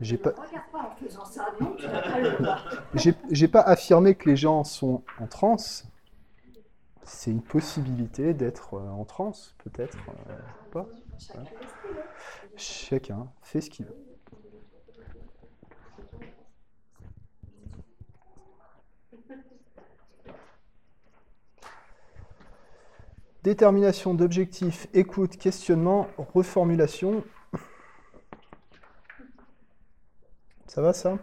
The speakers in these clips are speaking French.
J'ai pas, pas pas affirmé que les gens sont en transe. C'est une possibilité d'être euh, en transe, peut-être. euh, pas. Chacun fait ce qu'il veut. Chacun fait ce qu'il veut. Détermination d'objectifs, écoute, questionnement, reformulation. Ça va ça?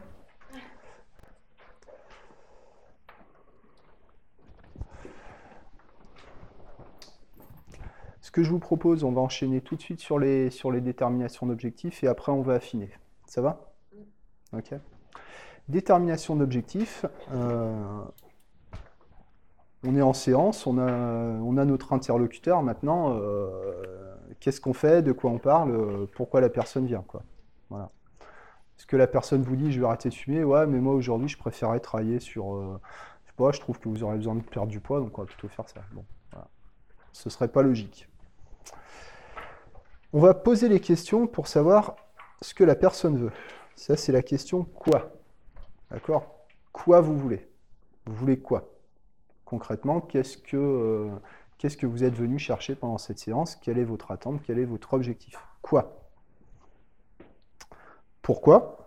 Ce que je vous propose, on va enchaîner tout de suite sur les, sur les déterminations d'objectifs et après on va affiner. Ça va? Ok. Détermination d'objectifs. euh, on est en séance, on a, on a notre interlocuteur maintenant. euh, Qu'est-ce qu'on fait De quoi on parle euh, Pourquoi la personne vient quoi. Voilà. Est-ce que la personne vous dit je vais arrêter de fumer Ouais, mais moi aujourd'hui je préférais travailler sur. euh, je sais pas, je trouve que vous aurez besoin de perdre du poids, donc on va plutôt faire ça. Bon, voilà. Ce serait pas logique. On va poser les questions pour savoir ce que la personne veut. Ça, c'est la question quoi. D'accord? Quoi vous voulez? Vous voulez quoi? Concrètement, qu'est-ce que, euh, qu'est-ce que vous êtes venu chercher pendant cette séance? Quelle est votre attente? Quel est votre objectif? Quoi? Pourquoi?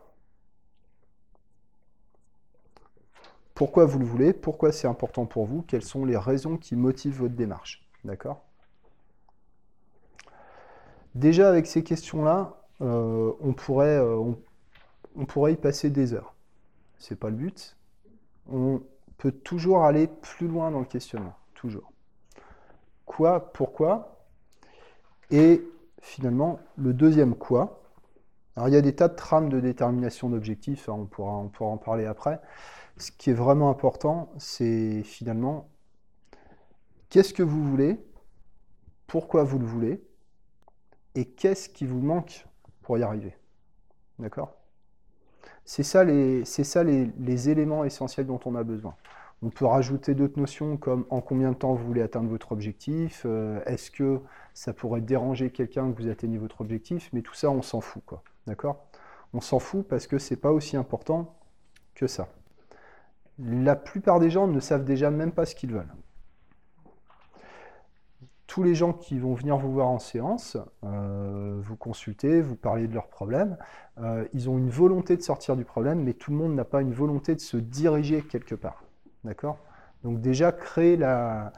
Pourquoi vous le voulez? Pourquoi c'est important pour vous? Quelles sont les raisons qui motivent votre démarche? D'accord? Déjà, avec ces questions-là, euh, on, pourrait, euh, on, pourrait y passer des heures. C'est pas le but. On peut toujours aller plus loin dans le questionnement. Toujours. Quoi? Pourquoi? Et finalement, le deuxième quoi? Alors, il y a des tas de trames de détermination d'objectifs, hein, on, pourra, en parler après. Ce qui est vraiment important, c'est finalement qu'est-ce que vous voulez, pourquoi vous le voulez, et qu'est-ce qui vous manque pour y arriver. D'accord? C'est ça, les éléments essentiels dont on a besoin. On peut rajouter d'autres notions comme en combien de temps vous voulez atteindre votre objectif, euh, est-ce que ça pourrait déranger quelqu'un que vous atteignez votre objectif, mais tout ça on s'en fout quoi. D'accord? On s'en fout parce que c'est pas aussi important que ça. La plupart des gens ne savent déjà même pas ce qu'ils veulent tous les gens qui vont venir vous voir en séance, euh, vous consulter, vous parler de leurs problèmes, euh, ils ont une volonté de sortir du problème, mais tout le monde n'a pas une volonté de se diriger quelque part. D'accord? Donc déjà, créer la...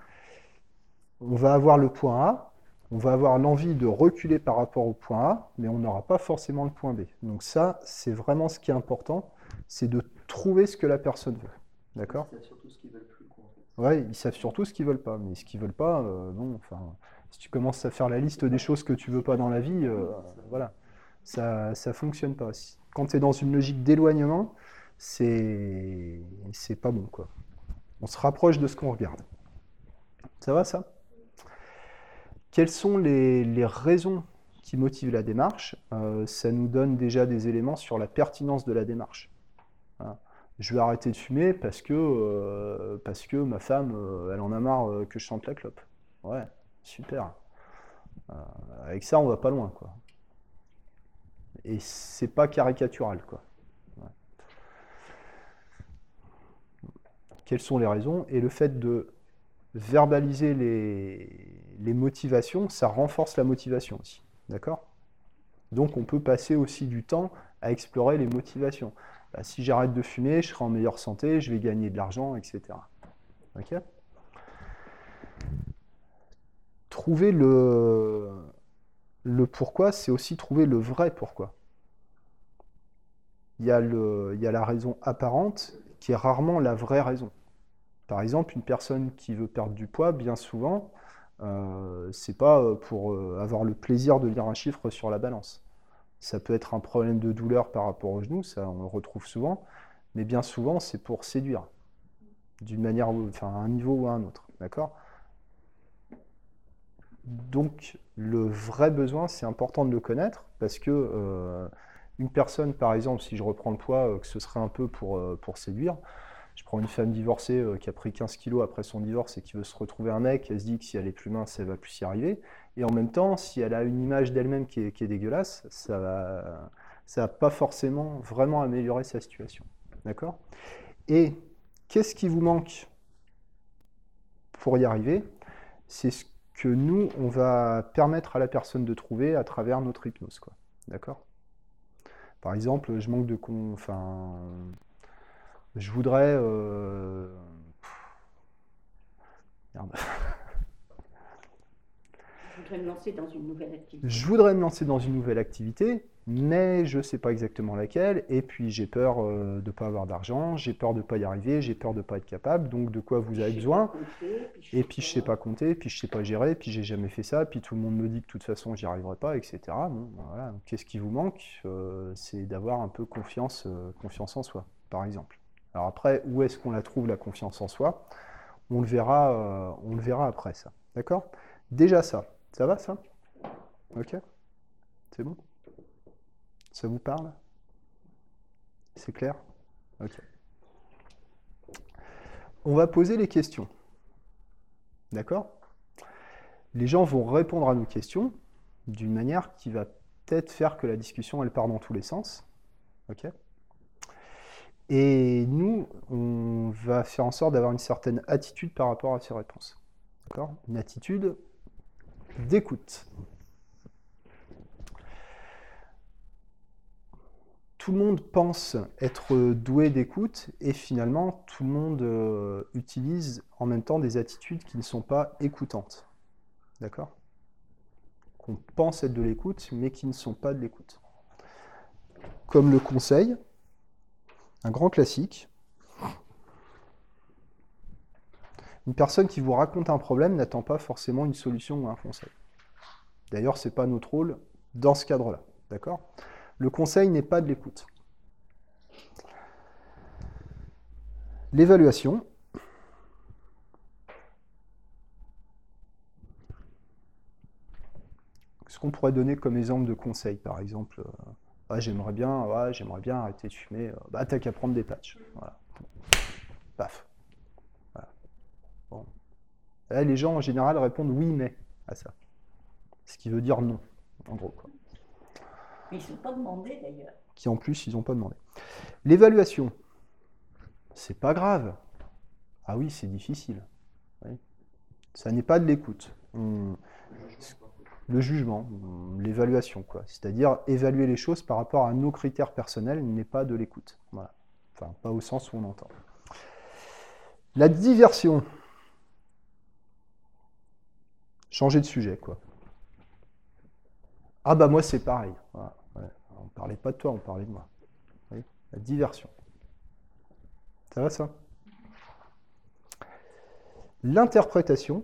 On va avoir le point A, on va avoir l'envie de reculer par rapport au point A, mais on n'aura pas forcément le point B. Donc ça, c'est vraiment ce qui est important, c'est de trouver ce que la personne veut. D'accord? C'est surtout ce qu'ils veulent plus, quoi, en fait. Ouais, ils savent surtout ce qu'ils veulent pas, mais ce qu'ils veulent pas, euh, non. Enfin, si tu commences à faire la liste des choses que tu veux pas dans la vie, euh, voilà, ça ça fonctionne pas. Quand tu es dans une logique d'éloignement, c'est c'est pas bon quoi. On se rapproche de ce qu'on regarde. Ça va ça? Quelles sont les, raisons qui motivent la démarche? Euh, Ça nous donne déjà des éléments sur la pertinence de la démarche. Je vais arrêter de fumer parce que, euh, ma femme, euh, elle en a marre que je chante la clope. Ouais, super. Avec ça, on va pas loin, quoi. Et c'est pas caricatural, quoi. Quelles sont les raisons? Et le fait de verbaliser les, les motivations, ça renforce la motivation aussi. D'accord? Donc on peut passer aussi du temps à explorer les motivations. Bah, si j'arrête de fumer, je serai en meilleure santé, je vais gagner de l'argent, etc. Trouver le, pourquoi, c'est aussi trouver le vrai pourquoi. Il y a la raison apparente qui est rarement la vraie raison. Par exemple, une personne qui veut perdre du poids, bien souvent, euh, c'est pas euh, pour euh, avoir le plaisir de lire un chiffre sur la balance. Ça peut être un problème de douleur par rapport au genou, ça on le retrouve souvent, mais bien souvent c'est pour séduire, d'une manière, enfin à un niveau ou à un autre, d'accord? Donc le vrai besoin, c'est important de le connaître parce que euh, une personne, par exemple, si je reprends le poids, que ce serait un peu pour, pour séduire, je prends une femme divorcée euh, qui a pris 15 kilos après son divorce et qui veut se retrouver un mec, elle se dit que si elle est plus mince, elle va plus y arriver. Et en même temps, si elle a une image d'elle-même qui est, dégueulasse, ça va, va pas forcément vraiment améliorer sa situation. D'accord? Et qu'est-ce qui vous manque pour y arriver? C'est ce que nous, on va permettre à la personne de trouver à travers notre hypnose. D'accord? Par exemple, je manque de... Con... je voudrais... euh, Merde. Je voudrais me lancer dans une nouvelle activité. Je voudrais me lancer dans une nouvelle activité, mais je ne sais pas exactement laquelle, et puis j'ai peur euh, de ne pas avoir d'argent, j'ai peur de ne pas y arriver, j'ai peur de ne pas être capable, donc de quoi vous avez besoin? pas compter, puis Et puis je sais pas compter, puis je sais pas gérer, puis j'ai jamais fait ça, puis tout le monde me dit que de toute façon j'y arriverai pas, etc. Bon, ben voilà. Qu'est-ce qui vous manque Euh, C'est d'avoir un peu confiance, confiance en soi, par exemple. Alors après, où est-ce qu'on la trouve la confiance en soi? On le verra, euh, on le verra après ça. D'accord? Déjà ça. Ça va ça? Ok C'est bon? Ça vous parle? C'est clair? Ok. On va poser les questions. D'accord? Les gens vont répondre à nos questions d'une manière qui va peut-être faire que la discussion, elle part dans tous les sens. OK? Et nous, on va faire en sorte d'avoir une certaine attitude par rapport à ces réponses. D'accord? Une attitude d'écoute. Tout le monde pense être doué d'écoute et finalement tout le monde euh, utilise en même temps des attitudes qui ne sont pas écoutantes. D'accord? Qu'on pense être de l'écoute mais qui ne sont pas de l'écoute. Comme le conseil, un grand classique. Une personne qui vous raconte un problème n'attend pas forcément une solution ou un conseil. D'ailleurs, ce n'est pas notre rôle dans ce cadre-là. D'accord? Le conseil n'est pas de l'écoute. L'évaluation. Ce qu'on pourrait donner comme exemple de conseil, par exemple, j'aimerais bien, ouais, j'aimerais bien arrêter de fumer, euh, bah t'as qu'à prendre des patchs. Voilà. Paf. Voilà. Bon. Là, les gens en général répondent oui mais à ça. Ce qui veut dire non, en gros. Quoi. Mais ils ne sont pas demandés d'ailleurs. Qui en plus, ils n'ont pas demandé. L'évaluation. C'est pas grave. Ah oui, c'est difficile. Oui. Ça n'est pas de l'écoute. On- Le jugement, on- l'évaluation, quoi. C'est-à-dire évaluer les choses par rapport à nos critères personnels n'est pas de l'écoute. Voilà. Enfin, pas au sens où on entend. La diversion. Changer de sujet, quoi. Ah bah moi c'est pareil. Voilà, ouais. On parlait pas de toi, on parlait de moi. La diversion. Ça va ça? L'interprétation.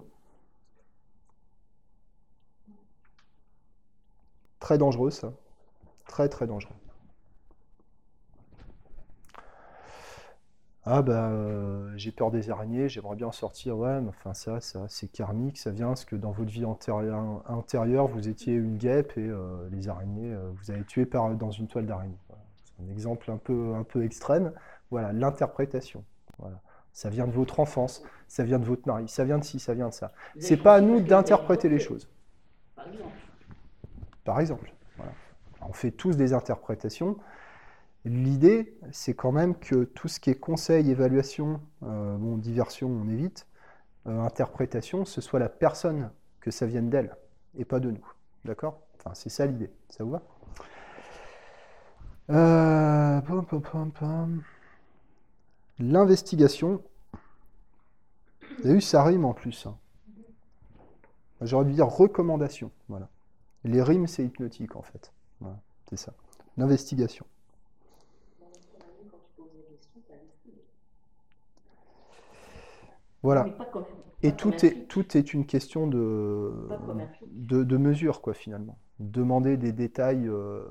Très dangereux ça. Très très dangereux. Ah bah euh, j'ai peur des araignées, j'aimerais bien en sortir. Ouais, mais enfin ça, ça c'est karmique, ça vient parce que dans votre vie antérieure, antérieure, vous étiez une guêpe et euh, les araignées, euh, vous avez tué par, dans une toile d'araignée. Voilà. C'est un exemple un peu, un peu extrême. Voilà, l'interprétation. Voilà. Ça vient de votre enfance, ça vient de votre mari, ça vient de ci, ça vient de ça. C'est pas à nous d'interpréter les choses. Par exemple. Par exemple. On fait tous des interprétations. L'idée, c'est quand même que tout ce qui est conseil, évaluation, euh, bon, diversion, on évite, euh, interprétation, ce soit la personne, que ça vienne d'elle, et pas de nous. D'accord? Enfin, c'est ça l'idée. Ça vous va? Euh. L'investigation. Vous avez vu, ça rime en plus. hein. J'aurais dû dire recommandation. Voilà. Les rimes, c'est hypnotique en fait. Voilà, c'est ça. L'investigation. Voilà. Et tout est, flic. tout est une question de, de, de mesure, quoi, finalement. Demander des détails euh,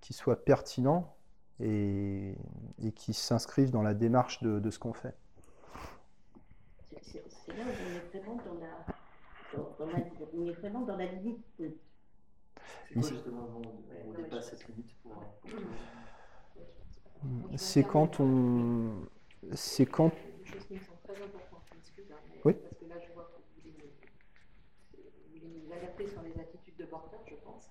qui soient pertinents et, et qui s'inscrivent dans la démarche de, de ce qu'on fait. C'est- là où on est vraiment dans la, dans, dans la, on est vraiment dans la limite. C'est quoi justement on, on dépasse cette limite pour. C'est quand on. C'est quand. Hein, Oui. parce que là je vois que vous nous alerter sur les attitudes de porteur, je pense.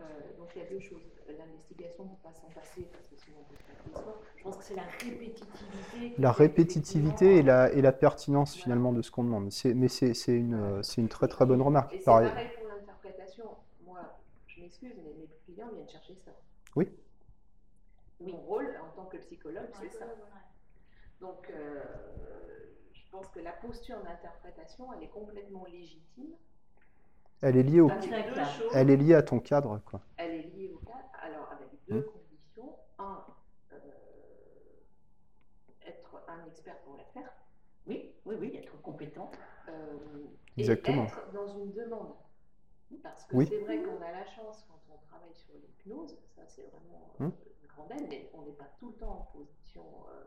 Euh, donc il y a deux choses. l'investigation ne peut pas s'en passer parce que sinon on peut se faire. Je pense que c'est la répétitivité. La répétitivité et la, et la pertinence Voilà. finalement de ce qu'on demande. C'est- Mais c'est c'est une, euh, c'est une très très bonne remarque. Et c'est Pareil. pareil pour l'interprétation. M'excuse, mais mes clients viennent chercher ça. Oui. Mon rôle en tant que psychologue, c'est ça. Donc, euh, je pense que la posture d'interprétation, elle est complètement légitime. Elle est liée au, choses. elle est liée à ton cadre, quoi. Elle est liée au cadre, alors avec deux Mm. conditions. Un, euh, être un expert pour la faire. Oui, oui, oui, être compétent. euh, Exactement. Et être dans une demande. Parce que Oui. c'est vrai qu'on a la chance quand on travaille sur l'hypnose, ça c'est vraiment euh, Mm. une grande aide, mais on n'est pas tout le temps en position euh,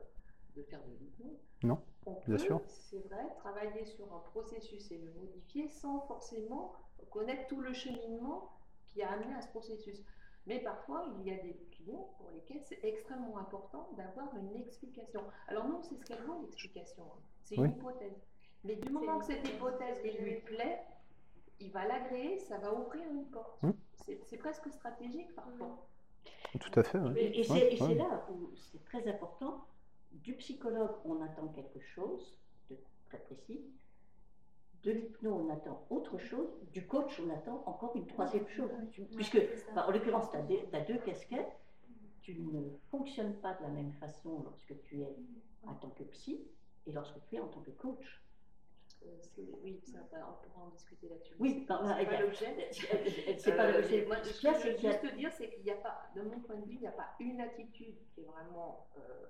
de faire de l'hypnose. Non, On bien peut, sûr. c'est vrai, travailler sur un processus et le modifier sans forcément connaître tout le cheminement qui a amené à ce processus. Mais parfois, il y a des clients pour lesquels c'est extrêmement important d'avoir une explication. Alors non, c'est ce qu'elle vaut l'explication. hein. C'est Oui. une hypothèse. Mais du moment que cette hypothèse lui plaît, il va l'agréer, ça va ouvrir une porte. C'est presque stratégique parfois. Tout à fait. ouais. Et, et c'est Ouais, et c'est ouais. là où c'est très important. Du psychologue, on attend quelque chose de très précis. De l'hypno, on attend autre chose. Du coach, on attend encore une troisième chose. Puisque, enfin, en l'occurrence, tu as, deux casquettes. Tu ne fonctionnes pas de la même façon lorsque tu es en tant que psy et lorsque tu es en tant que coach. Oui, ça, on pourra en discuter là-dessus. Oui, C'est pas a- l'objet. C'est pas Euh, le- c'est- moi, ce que je veux juste te dire, c'est qu'il n'y a pas, de mon point de vue, il n'y a pas une attitude qui est vraiment euh,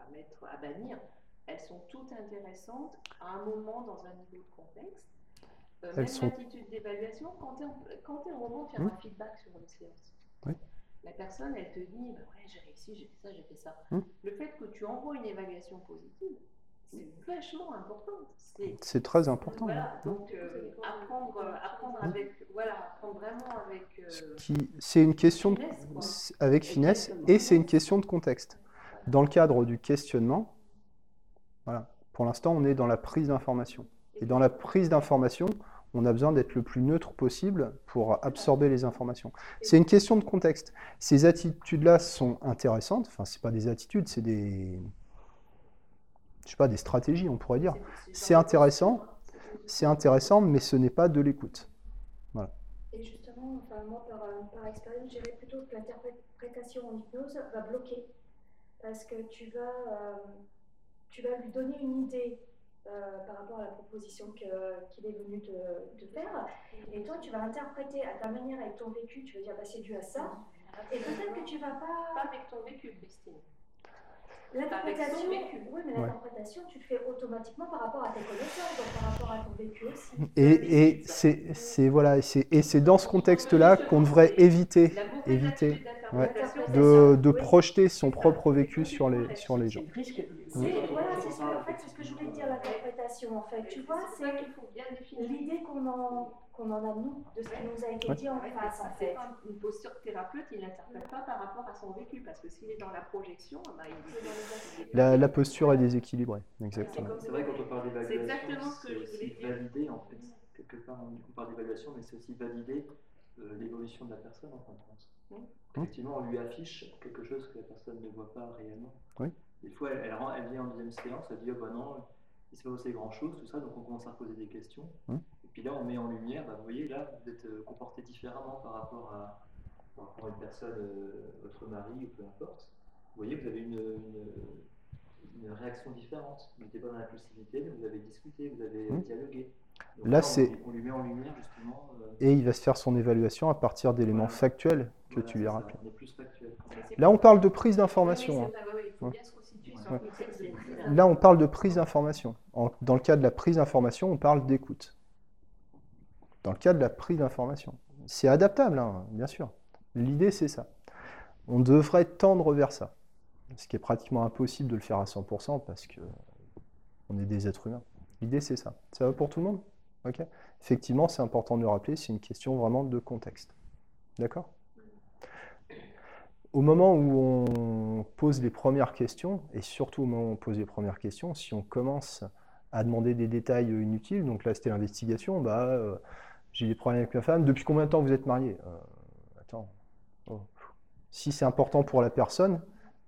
à mettre, à bannir. Elles sont toutes intéressantes à un moment dans un niveau de contexte. Euh, Elles même sont- l'attitude d'évaluation, quand tu es, en- moment de faire Hmm. un feedback sur une séance, Oui. la personne, elle te dit, bah ouais, j'ai réussi, j'ai fait ça, j'ai fait ça. Hmm. Le fait que tu envoies une évaluation positive, c'est vachement important. C'est très important. voilà, ouais. donc euh, apprendre, apprendre avec, voilà, apprendre vraiment avec. euh, Qui- C'est une question de- finesse, c'est- avec finesse Exactement. et c'est une question de contexte. Dans le cadre du questionnement, voilà, pour l'instant, on est dans la prise d'information. Et dans la prise d'information, on a besoin d'être le plus neutre possible pour absorber les informations. C'est une question de contexte. Ces attitudes-là sont intéressantes. Enfin, c'est pas des attitudes, c'est des, je sais pas, des stratégies, on pourrait dire. C'est intéressant. C'est intéressant, mais ce n'est pas de l'écoute. Et justement, enfin, moi, par, par expérience, je dirais plutôt que l'interprétation en hypnose va bloquer. Parce que tu vas, euh, tu vas lui donner une idée euh, par rapport à la proposition qu'il est venu te, te faire. Et toi, tu vas interpréter à ta manière avec ton vécu. Tu vas dire, bah, c'est dû à ça. Et peut-être que tu vas pas. Pas avec ton vécu, Christine. L'interprétation, oui, mais Ouais. l'interprétation, tu le fais automatiquement par rapport à tes connaissances, donc par rapport à ton vécu aussi. Et, et c'est c'est- voilà, et c'est et c'est dans ce contexte-là qu'on devrait éviter éviter, d'interprétation, de, de Oui. projeter son propre vécu sur les, sur les gens. Voilà, c'est ce que, en fait, ce que je voulais dire, l'interprétation, en fait. Tu vois, c'est pour ça c'est qu'il faut bien définir. l'idée qu'on en, qu'on en a, nous, de ce qui nous a été Ouais. dit en Ouais, face, ça, en c'est fait. une posture thérapeute, il n'interprète pas par rapport à son vécu, parce que s'il est dans la projection, bah, il est- La, la posture est déséquilibrée, C'est exactement. C'est vrai, quand on parle C'est d'évaluation, exactement ce que c'est je aussi voulais dire. valider, en fait, quelque part, on on parle d'évaluation, mais c'est aussi valider euh, l'évolution de la personne, en fin de compte. Oui. Effectivement, on lui affiche quelque chose que la personne ne voit pas réellement. Oui. Des fois, elle, elle, rend- elle vient en deuxième séance, elle dit, oh bah non, il s'est pas passé grand-chose, tout ça, donc on commence à poser des questions. Hum. Et puis là, on met en lumière, bah, vous voyez, là, vous êtes euh, comporté différemment par rapport à, par rapport à une personne, euh, votre mari, ou peu importe. Vous voyez, vous avez une, une, une réaction différente. Vous n'étiez pas dans l'impulsivité, mais vous avez discuté, vous avez dialogué. Donc Là, on- c'est- On, lui met en lumière, justement. euh, Et il va se faire son évaluation à partir d'éléments Voilà. factuels que voilà, tu lui as rappelés. Factuel. Là, on parle de prise d'information. oui, hein. Ouais. Là, on parle de prise d'information. Dans le cas de la prise d'information, on parle d'écoute. Dans le cas de la prise d'information. C'est adaptable, hein, bien sûr. L'idée, c'est ça. On devrait tendre vers ça. Ce qui est pratiquement impossible de le faire à 100% parce que on est des êtres humains. L'idée, c'est ça. Ça va pour tout le monde? Ok Effectivement, c'est important de le rappeler, c'est une question vraiment de contexte. D'accord? Au moment où on pose les premières questions, et surtout au moment où on pose les premières questions, si on commence à demander des détails inutiles, donc là c'était l'investigation, bah, euh, j'ai des problèmes avec ma femme, depuis combien de temps vous êtes mariés? Euh, Attends, oh, Si c'est important pour la personne,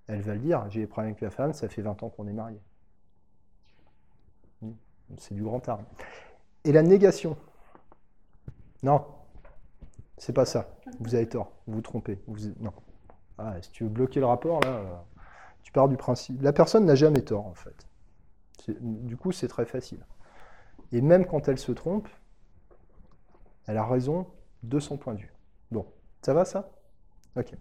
elle va le dire. J'ai des problèmes avec la femme, ça fait 20 ans qu'on est mariés. Hmm. C'est du grand art. Et la négation? Non, c'est pas ça. Vous avez tort. Vous vous trompez. Non. Ah, si tu veux bloquer le rapport, là, euh, tu pars du principe. La personne n'a jamais tort, en fait. Du coup, c'est très facile. Et même quand elle se trompe, elle a raison de son point de vue. Bon, ça va ça? Ok.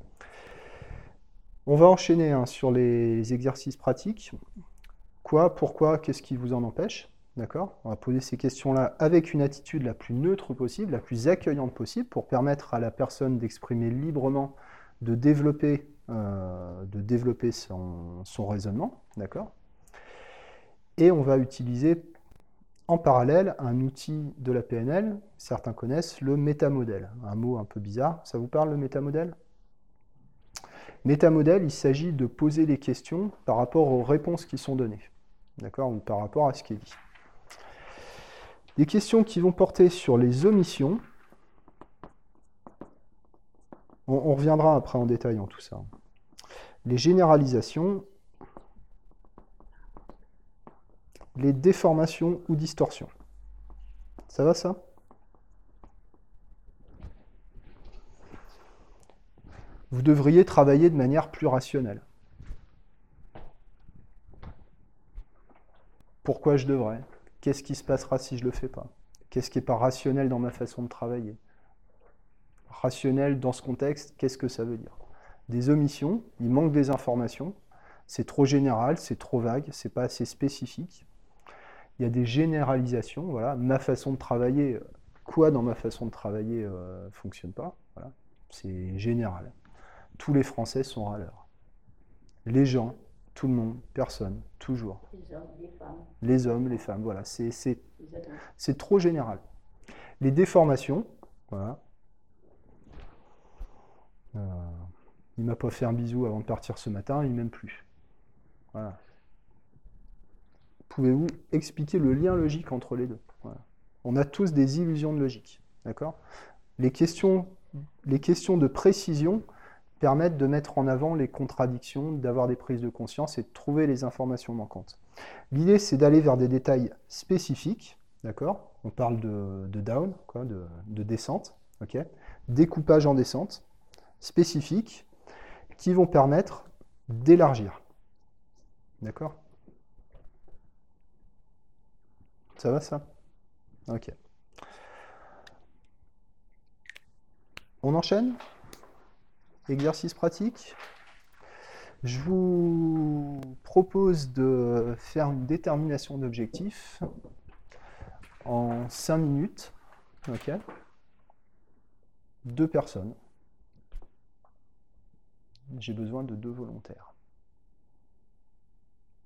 On va enchaîner hein, sur les exercices pratiques. Quoi, pourquoi, qu'est-ce qui vous en empêche? D'accord? On va poser ces questions-là avec une attitude la plus neutre possible, la plus accueillante possible, pour permettre à la personne d'exprimer librement, de développer, euh, son raisonnement. D'accord? Et on va utiliser en parallèle un outil de la PNL, certains connaissent le métamodèle. Un mot un peu bizarre. Ça vous parle le métamodèle? Métamodèle, il s'agit de poser les questions par rapport aux réponses qui sont données. D'accord Ou par rapport à ce qui est dit. Des questions qui vont porter sur les omissions. On, reviendra après en détail en tout ça. Les généralisations, les déformations ou distorsions. Ça va ça? Vous devriez travailler de manière plus rationnelle. Pourquoi je devrais? Qu'est-ce qui se passera si je ne le fais pas? Qu'est-ce qui n'est pas rationnel dans ma façon de travailler? Rationnel dans ce contexte, qu'est-ce que ça veut dire? Des omissions, il manque des informations, c'est trop général, c'est trop vague, c'est pas assez spécifique. Il y a des généralisations, voilà, ma façon de travailler, quoi dans ma façon de travailler ne euh, fonctionne pas, voilà. c'est général. Tous les Français sont râleurs. Les gens, tout le monde, personne, toujours. Les hommes, les femmes. Les hommes, les femmes, voilà. C'est trop général. Les déformations, voilà. Euh, il m'a pas fait un bisou avant de partir ce matin, il m'aime plus. Voilà. Pouvez-vous expliquer le lien logique entre les deux On a tous des illusions de logique. D'accord? Les questions, de précision, permettent de mettre en avant les contradictions, d'avoir des prises de conscience et de trouver les informations manquantes. L'idée, c'est d'aller vers des détails spécifiques, d'accord? On parle de, down, de, descente, Découpage en descente, spécifiques, qui vont permettre d'élargir. D'accord? Ça va ça Ok. On enchaîne? Exercice pratique? Je vous propose de faire une détermination d'objectif en 5 minutes. Ok? Deux personnes. J'ai besoin de deux volontaires.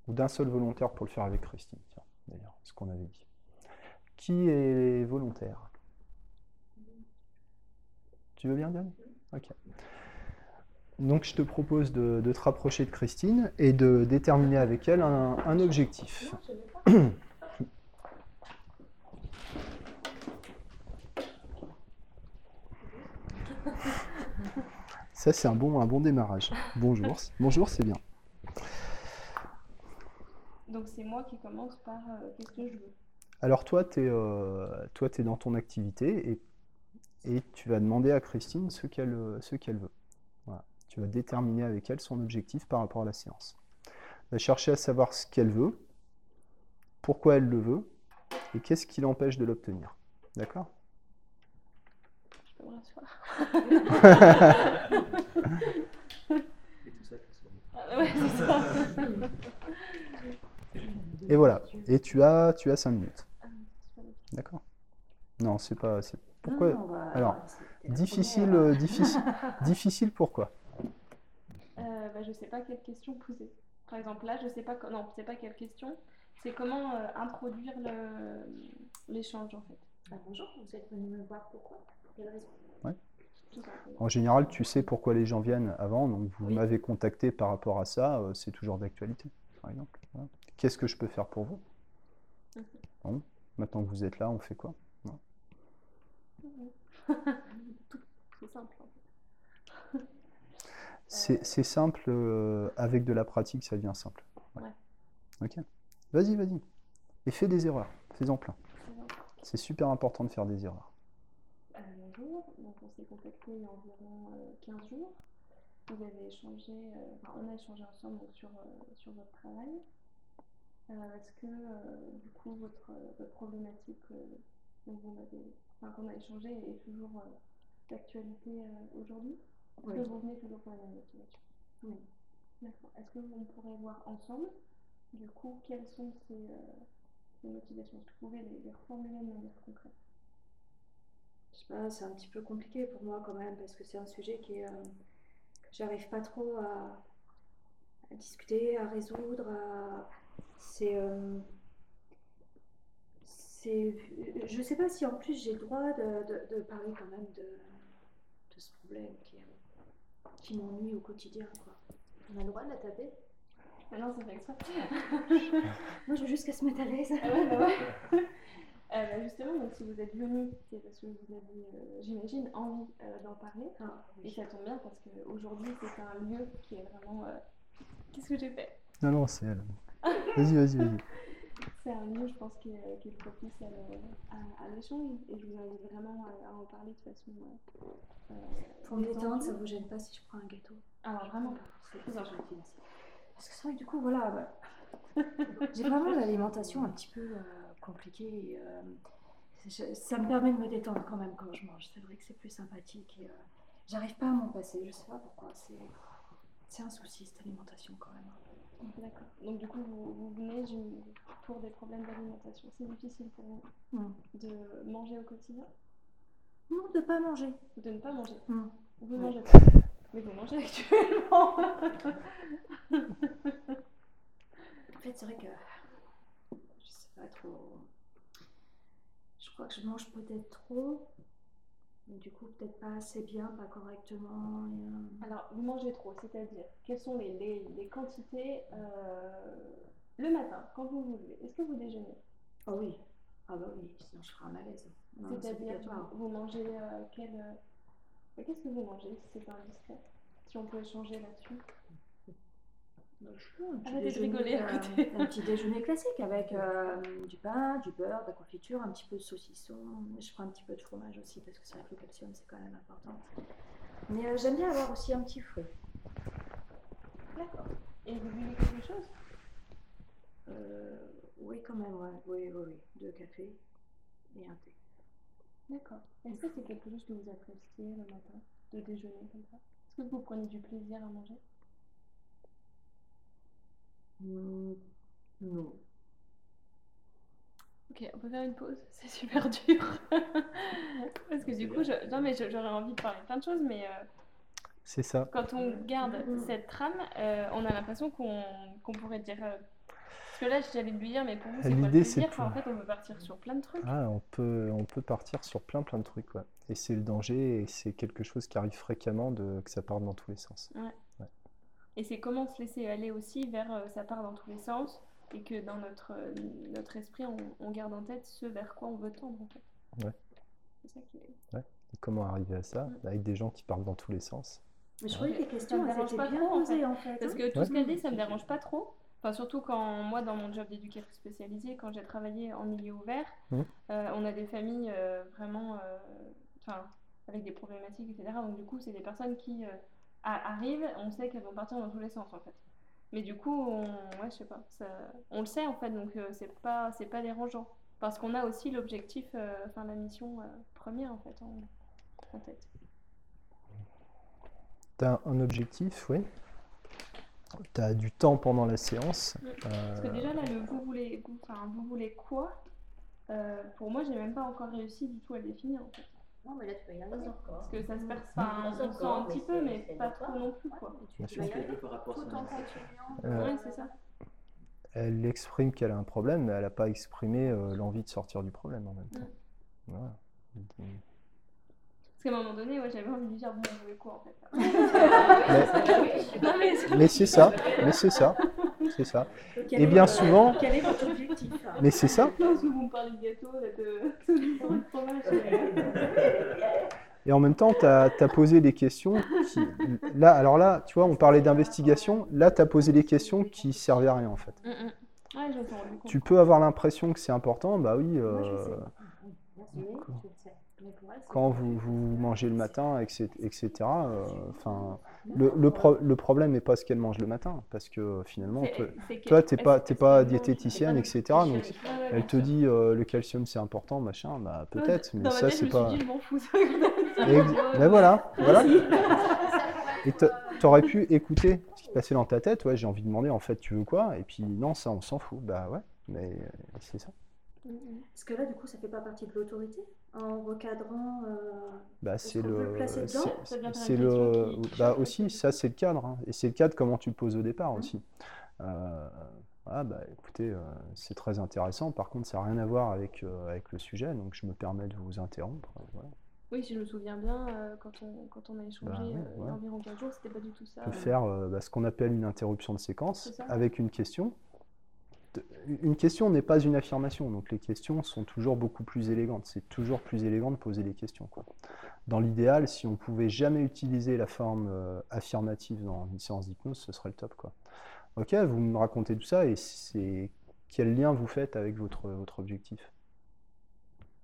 Ou d'un seul volontaire pour le faire avec Christine, d'ailleurs, ce qu'on avait dit. Qui est volontaire Tu veux bien, Diane Ok. Donc je te propose de, te rapprocher de Christine et de déterminer avec elle un, objectif. Ça, c'est un bon, un bon démarrage. Bonjour. Bonjour, c'est bien. Donc, c'est moi qui commence par euh, qu'est-ce que je veux? Alors, toi, tu es, euh, es, dans ton activité et, et, tu vas demander à Christine ce qu'elle veut. Tu vas déterminer avec elle son objectif par rapport à la séance. Elle va chercher à savoir ce qu'elle veut, pourquoi elle le veut, et qu'est-ce qui l'empêche de l'obtenir. D'accord? Je peux me rasseoir. et voilà. Et tu as, tu as 5 minutes. D'accord Non, c'est pas. Pourquoi Alors, difficile, euh, difficile, difficile pourquoi euh, bah, je ne sais pas quelle question poser. Par exemple, là, je sais pas, non, c'est pas quelle question, c'est comment euh, introduire l'échange en fait. Ah, bonjour, vous êtes venu me voir pourquoi? Quelle raison? Ouais. En général, tu sais pourquoi les gens viennent avant, donc vous m'avez contacté par rapport à ça, euh, c'est toujours d'actualité, par exemple. Qu'est-ce que je peux faire pour vous? Mhm. bon, Maintenant que vous êtes là, on fait quoi? C'est simple. C'est c'est simple, euh, avec de la pratique, ça devient simple. Ouais. Ouais. Ok. Vas-y, vas-y. Et fais des erreurs. Fais-en plein. c'est super important de faire des erreurs. Euh, bonjour, donc on s'est contacté il y a environ euh, 15 jours. Vous avez échangé, euh, enfin, on a échangé ensemble sur, euh, sur votre travail. Euh, Est-ce que euh, du coup votre, euh, votre problématique dont enfin, qu'on a échangé est toujours d'actualité aujourd'hui? Est-ce Oui. que vous venez toujours pour la même motivation Oui. D'accord. Est-ce que on pourrait voir ensemble du coup quelles sont ces, ces motivations? Est-ce que vous pouvez les, les reformuler de manière concrète? Je sais pas, c'est un petit peu compliqué pour moi quand même parce que c'est un sujet qui est, euh, que j'arrive pas trop à, à discuter, à résoudre. à- C'est, euh, c'est, je sais pas si en plus j'ai le droit de, de- de parler quand même de, de ce problème qui, qui m'ennuie au quotidien. Quoi. On a le droit de la taper? Ah non, c'est pas exprès. Moi, je veux juste qu'elle se mette à l'aise. Ah ouais, bah ouais. Euh, bah justement, donc, si vous êtes venu, c'est parce que vous avez, euh, j'imagine, envie euh, d'en parler. Ah, Et ça tombe bien parce qu'aujourd'hui, c'est un lieu qui est vraiment. euh, Qu'est-ce que j'ai fait? Non, non, c'est elle. Vas-y, vas-y, vas-y. C'est un lieu, je pense, qui est, qui est propice à, le- à- à l'échange. Et je vous invite vraiment à, à en parler de façon. euh, euh, Pour me détendre, ça vous gêne pas si je prends un gâteau? Alors, vraiment pas. C'est c'est gentil. Parce que c'est vrai que du coup, voilà, bah, j'ai vraiment une alimentation un petit peu euh, compliquée. et, euh, je- ça me permet de me détendre quand même quand je mange. C'est vrai que c'est plus sympathique et euh, j'arrive pas à m'en passer. Je sais pas pourquoi. C'est c'est un souci cette alimentation quand même. D'accord. Donc, du coup, vous, vous venez du- pour des problèmes d'alimentation. C'est difficile pour vous Mm. de manger au quotidien? Non, de pas manger. De ne pas manger? Mm. Vous Ouais. mangez pas Mais vous mangez actuellement En fait, c'est vrai que je sais pas trop. Je crois que je mange peut-être trop. Du coup, peut-être pas assez bien, pas correctement. et, euh, Alors, vous mangez trop, c'est-à-dire, quelles sont les, les, les quantités euh, le matin, quand vous vous levez Est-ce que vous déjeunez? Ah oui, ah bah oui, sinon je ferai un malaise. C'est-à-dire, vous, vous mangez euh, quel... euh, bah, Qu'est-ce que vous mangez, si c'est pas indiscret? Si on peut échanger là-dessus. Donc, je fais un petit Arrêtez de déjeuner, rigoler à euh, côté. un petit déjeuner classique avec euh, du pain, du beurre, de la confiture, un petit peu de saucisson. Je prends un petit peu de fromage aussi parce que c'est vrai que le calcium c'est quand même important. Mais euh, j'aime bien avoir aussi un petit fruit. D'accord. Et vous buvez quelque chose? Euh, oui, quand même, ouais. oui, oui, oui. Deux cafés et un thé. D'accord. Est-ce que c'est quelque chose que vous appréciez le matin, de déjeuner comme ça? Est-ce que vous prenez du plaisir à manger? Non. Ok, on peut faire une pause, c'est super dur. Parce que du coup, je... non mais j'aurais envie de parler de plein de choses, mais euh, C'est ça. quand on garde cette trame, euh, on a l'impression qu'on qu'on pourrait dire. euh, Parce que là, j'allais lui dire, mais pour vous, c'est quoi le L'idée, c'est plaisir? Enfin, En fait, on peut partir sur plein de trucs. Ah, on peut, on peut partir sur plein plein de trucs, ouais. Et c'est le danger, et c'est quelque chose qui arrive fréquemment, de, que ça parte dans tous les sens. Et c'est comment se laisser aller aussi vers euh, ça part dans tous les sens et que dans notre, euh, notre esprit, on, on garde en tête ce vers quoi on veut tendre en fait. Ouais. C'est ça qui est. Et comment arriver à ça. Avec des gens qui parlent dans tous les sens. Mais je croyais que les questions, elles étaient pas bien trop, en posées fait. en fait. Parce hein. que tout Ouais. ce qu'elle dit, ça me dérange pas trop. Enfin, surtout quand moi, dans mon job d'éducatrice spécialisée, quand j'ai travaillé en milieu ouvert, Mhm. euh, on a des familles euh, vraiment, euh, enfin, avec des problématiques, etc. Donc du coup, c'est des personnes qui euh, arrivent, on sait qu'elles vont partir dans tous les sens en fait. Mais du coup, on, ouais, je sais pas, ça, on le sait en fait, donc euh, c'est pas, c'est pas dérangeant. Parce qu'on a aussi l'objectif, euh, enfin la mission euh, première en fait en, en tête. Tu as un objectif, oui. Tu as du temps pendant la séance. Mm. Parce que Euh, déjà là, le vous voulez, vous, enfin, vous voulez quoi Euh, Pour moi, j'ai même pas encore réussi du tout à le définir en fait. Non, mais là, tu vas y arriver encore. Parce que ça se enfin, Pas on sent un petit peu, mais pas trop non plus quoi. Tu vas y arriver. Tout en continuant. Euh, Ouais, c'est ça. elle exprime qu'elle a un problème, mais elle n'a pas exprimé euh, l'envie de sortir du problème en même temps. Voilà. Parce qu'à un moment donné, ouais, j'avais envie de lui dire, bon, vous voulez quoi en fait? Là Mais, mais c'est ça, mais c'est ça, c'est ça. Quel Et bien votre- souvent- Quel est votre objectif? Mais c'est ça. Parce que vous me parlez de gâteau, là, de, de fromage. euh, Et en même temps, tu as, posé des questions qui. Là, alors là, tu vois, on parlait d'investigation. Là, tu as posé des questions qui servaient à rien, en fait. Mm, mm. Ouais. Tu peux avoir l'impression que c'est important, bah oui. Euh, quand vous, vous mangez le matin, etc. etc., euh, enfin, le, le, pro- le problème n'est pas ce qu'elle mange le matin, parce que finalement, C'est- toi, toi, t'es pas, est-ce pas diététicienne, etc. Donc, Ouais, ouais, elle te sûr. dit euh, le calcium c'est important, machin, bah peut-être, mais Dans ma ça c'est pas. je m'en fous. Et- ben voilà, voilà. Et t'a- t'aurais pu écouter ce qui passait dans ta tête. Ouais, j'ai envie de demander en fait, tu veux quoi Et puis non, ça on s'en fout. Bah ouais, mais euh, c'est ça. Est-ce que là, du coup, ça fait pas partie de l'autorité? En recadrant euh, Bah c'est le, le placer dedans c'est- le, question qui- qui bah aussi ça c'est le cadre, hein. et c'est le cadre comment tu le poses au départ Mmh. aussi. Euh, voilà, bah écoutez, euh, c'est très intéressant. Par contre, ça n'a rien à voir avec euh, avec le sujet, donc je me permets de vous interrompre. euh, Voilà. Oui, si je me souviens bien, euh, quand, on, quand on a échangé Bah ouais, euh, il y ouais. a environ 15 jours, c'était pas du tout ça. peut euh. faire euh, bah, ce qu'on appelle une interruption de séquence avec une question. Une question n'est pas une affirmation, donc les questions sont toujours beaucoup plus élégantes. C'est toujours plus élégant de poser des questions. quoi. Dans l'idéal, si on pouvait jamais utiliser la forme euh, affirmative dans une séance d'hypnose, ce serait le top. Quoi. Ok, vous me racontez tout ça et c'est quel lien vous faites avec votre, votre objectif?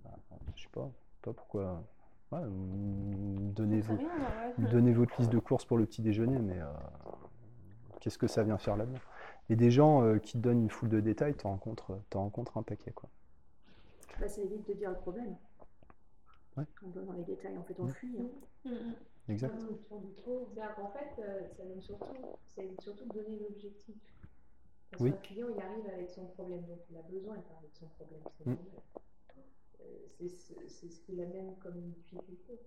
Bah, Je sais pas, pas pourquoi? Ouais, donnez, vos- rien, ouais. donnez votre liste de courses pour le petit déjeuner, mais euh, qu'est-ce que ça vient faire là-dedans? Et des gens euh, qui te donnent une foule de détails, tu rencontres, t'en rencontres un paquet. Quoi. bah, Ça évite de dire le problème. Ouais. En donnant les détails, en fait, on Ouais. fuit. hein. Mm, mm. Exact. C'est-à-dire qu'en fait, euh, ça donne surtout, ça évite surtout de donner l'objectif. Parce Oui. qu'un client, il arrive avec son problème, donc il a besoin de parler de son problème. C'est Mm. Euh, ce c'est ce qui l'amène comme une difficulté.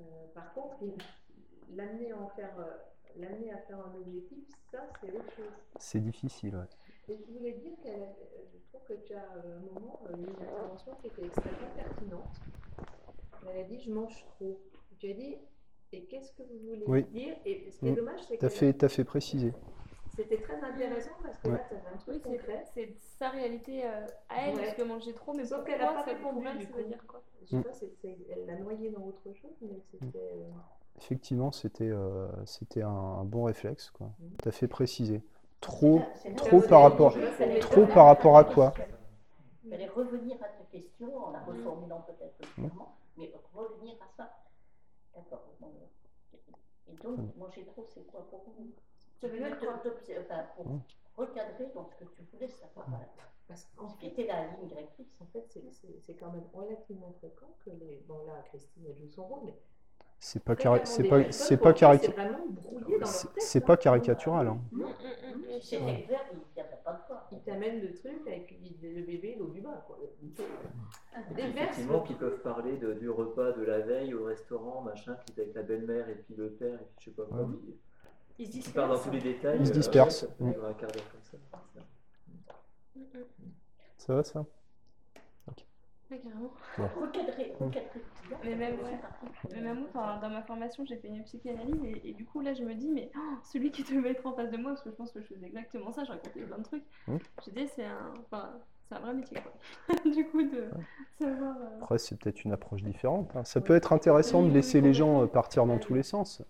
Euh, par contre, il- l'amener à en faire, euh, l'amener à faire un objectif, ça, c'est autre chose. C'est difficile. Ouais. Et je voulais dire a- euh, je trouve que tu as un moment une intervention qui était extrêmement pertinente. Elle a dit je mange trop. Tu as dit et qu'est-ce que vous voulez Oui. dire? Et ce qui est Mm. dommage, c'est que fait, t'as fait préciser. C'était très intéressant parce que Ouais. là, tu avais un Oui, truc c'est concret. c'est sa réalité euh, à elle, Ouais. parce que manger trop, mais Sauf pourquoi qu'elle a pas ça répondu, du ça veut dire quoi? Je sais Mm. pas, elle l'a noyé dans autre chose, mais c'était. euh, Effectivement, c'était euh, c'était un, un bon réflexe. quoi. Mm. T'as fait préciser. Trop, C'est là- trop c'est par rapport, trop par rapport à quoi Il fallait revenir à ta question en la reformulant peut-être différemment, mais revenir à ça. D'accord. Et donc, manger trop, c'est quoi pour vous? Te- t'obs- enfin, pour Mm. recadrer dans ce que tu voulais savoir. voilà. Parce qu'en Ce qui fait, était la ligne directrice. en fait c'est- c'est c'est quand même relativement fréquent que les. Bon, là, Christine, elle joue son rôle, mais. C'est pas, cari- c'est pas, c'est pas carica- C'est c'est- c'est hein. pas caricatural. hein. Mm, mm, mm. Si c'était vert, il n'y avait pas de quoi. Ils t'amènent le truc avec le bébé, l'eau du bain. Quoi. Des Effectivement, qui peuvent parler de- du repas de la veille au restaurant, machin, qui est avec la belle-mère et puis le père, et puis je sais pas quoi. Ouais. Ils se part dans dispersent. tous les détails. Ils se euh, dispersent. ça Mm. comme ça. Ça va ça Ouais, carrément. Recadrer, recadrer le client. Mais même, ouais. Mais même, enfin, dans ma formation, j'ai fait une psychanalyse et, et du coup, là, je me dis, mais oh, celui qui devait être en face de moi, parce que je pense que je faisais exactement ça, je racontais plein de trucs. Mm. Je dis, c'est un, enfin, c'est un vrai métier, quoi. du coup, de savoir. euh, Après, c'est peut-être une approche différente. hein. Ça peut être intéressant de laisser les gens euh, partir dans tous les sens.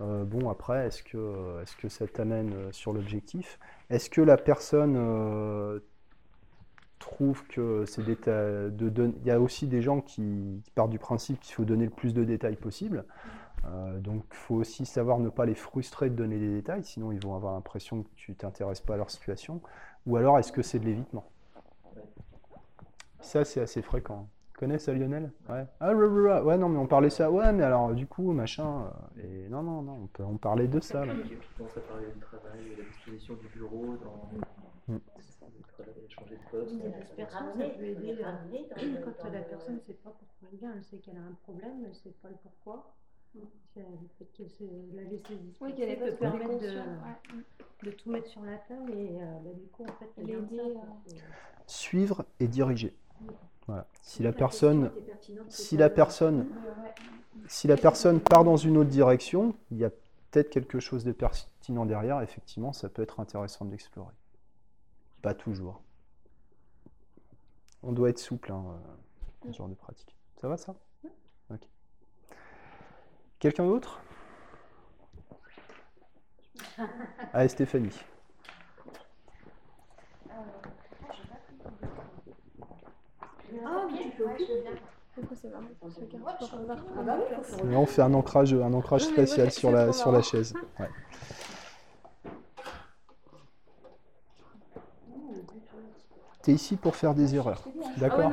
Euh, bon, après, est-ce que, est-ce que ça t'amène euh, sur l'objectif? Est-ce que la personne euh, trouve que c'est des de Il y a aussi des gens qui, partent du principe qu'il faut donner le plus de détails possible. Euh, donc, il faut aussi savoir ne pas les frustrer de donner des détails, sinon ils vont avoir l'impression que tu t'intéresses pas à leur situation. Ou alors, est-ce que c'est de l'évitement? Ça, c'est assez fréquent. Connais ça, Lionel Ouais. Ah, ouais, non, mais on parlait ça. Ouais, mais alors, du coup, machin. euh, Et non, non, non, on, peut, on parlait de ça. Là. Et puis on commence à parler du travail, de la disposition du bureau, dans Mm. le travail, changer de poste. C'est euh, la ça peut aider, les ramener dans le- Quand la le- personne ne sait pas pourquoi elle vient, elle sait qu'elle a un problème, mais elle ne sait pas le pourquoi. C'est Le fait la laisser Oui, qu'elle disperser est peut permettre de, consciente. Ouais. mm. de tout mettre sur la table et euh, bah, du coup, en fait, elle L'aider, ça, euh, Suivre et diriger. Voilà. Si la personne, si la si la part dans une autre direction, il y a peut-être quelque chose de pertinent derrière. Effectivement, ça peut être intéressant de l'explorer. Pas toujours. On doit être souple, hein, euh, dans ce genre de pratique. Ça va ça? Ok. Quelqu'un d'autre? Allez, Stéphanie. Ah, mais tu peux Ouais, oublier. je veux bien. Du coup, c'est vraiment pour ce Ouais, je pour peux avoir oublier. trouvé Ah bah faut faire Et on fait un ancrage, un ancrage spatial sur la, sur la chaise. Ouais. Tu es ici pour faire des erreurs. Ah D'accord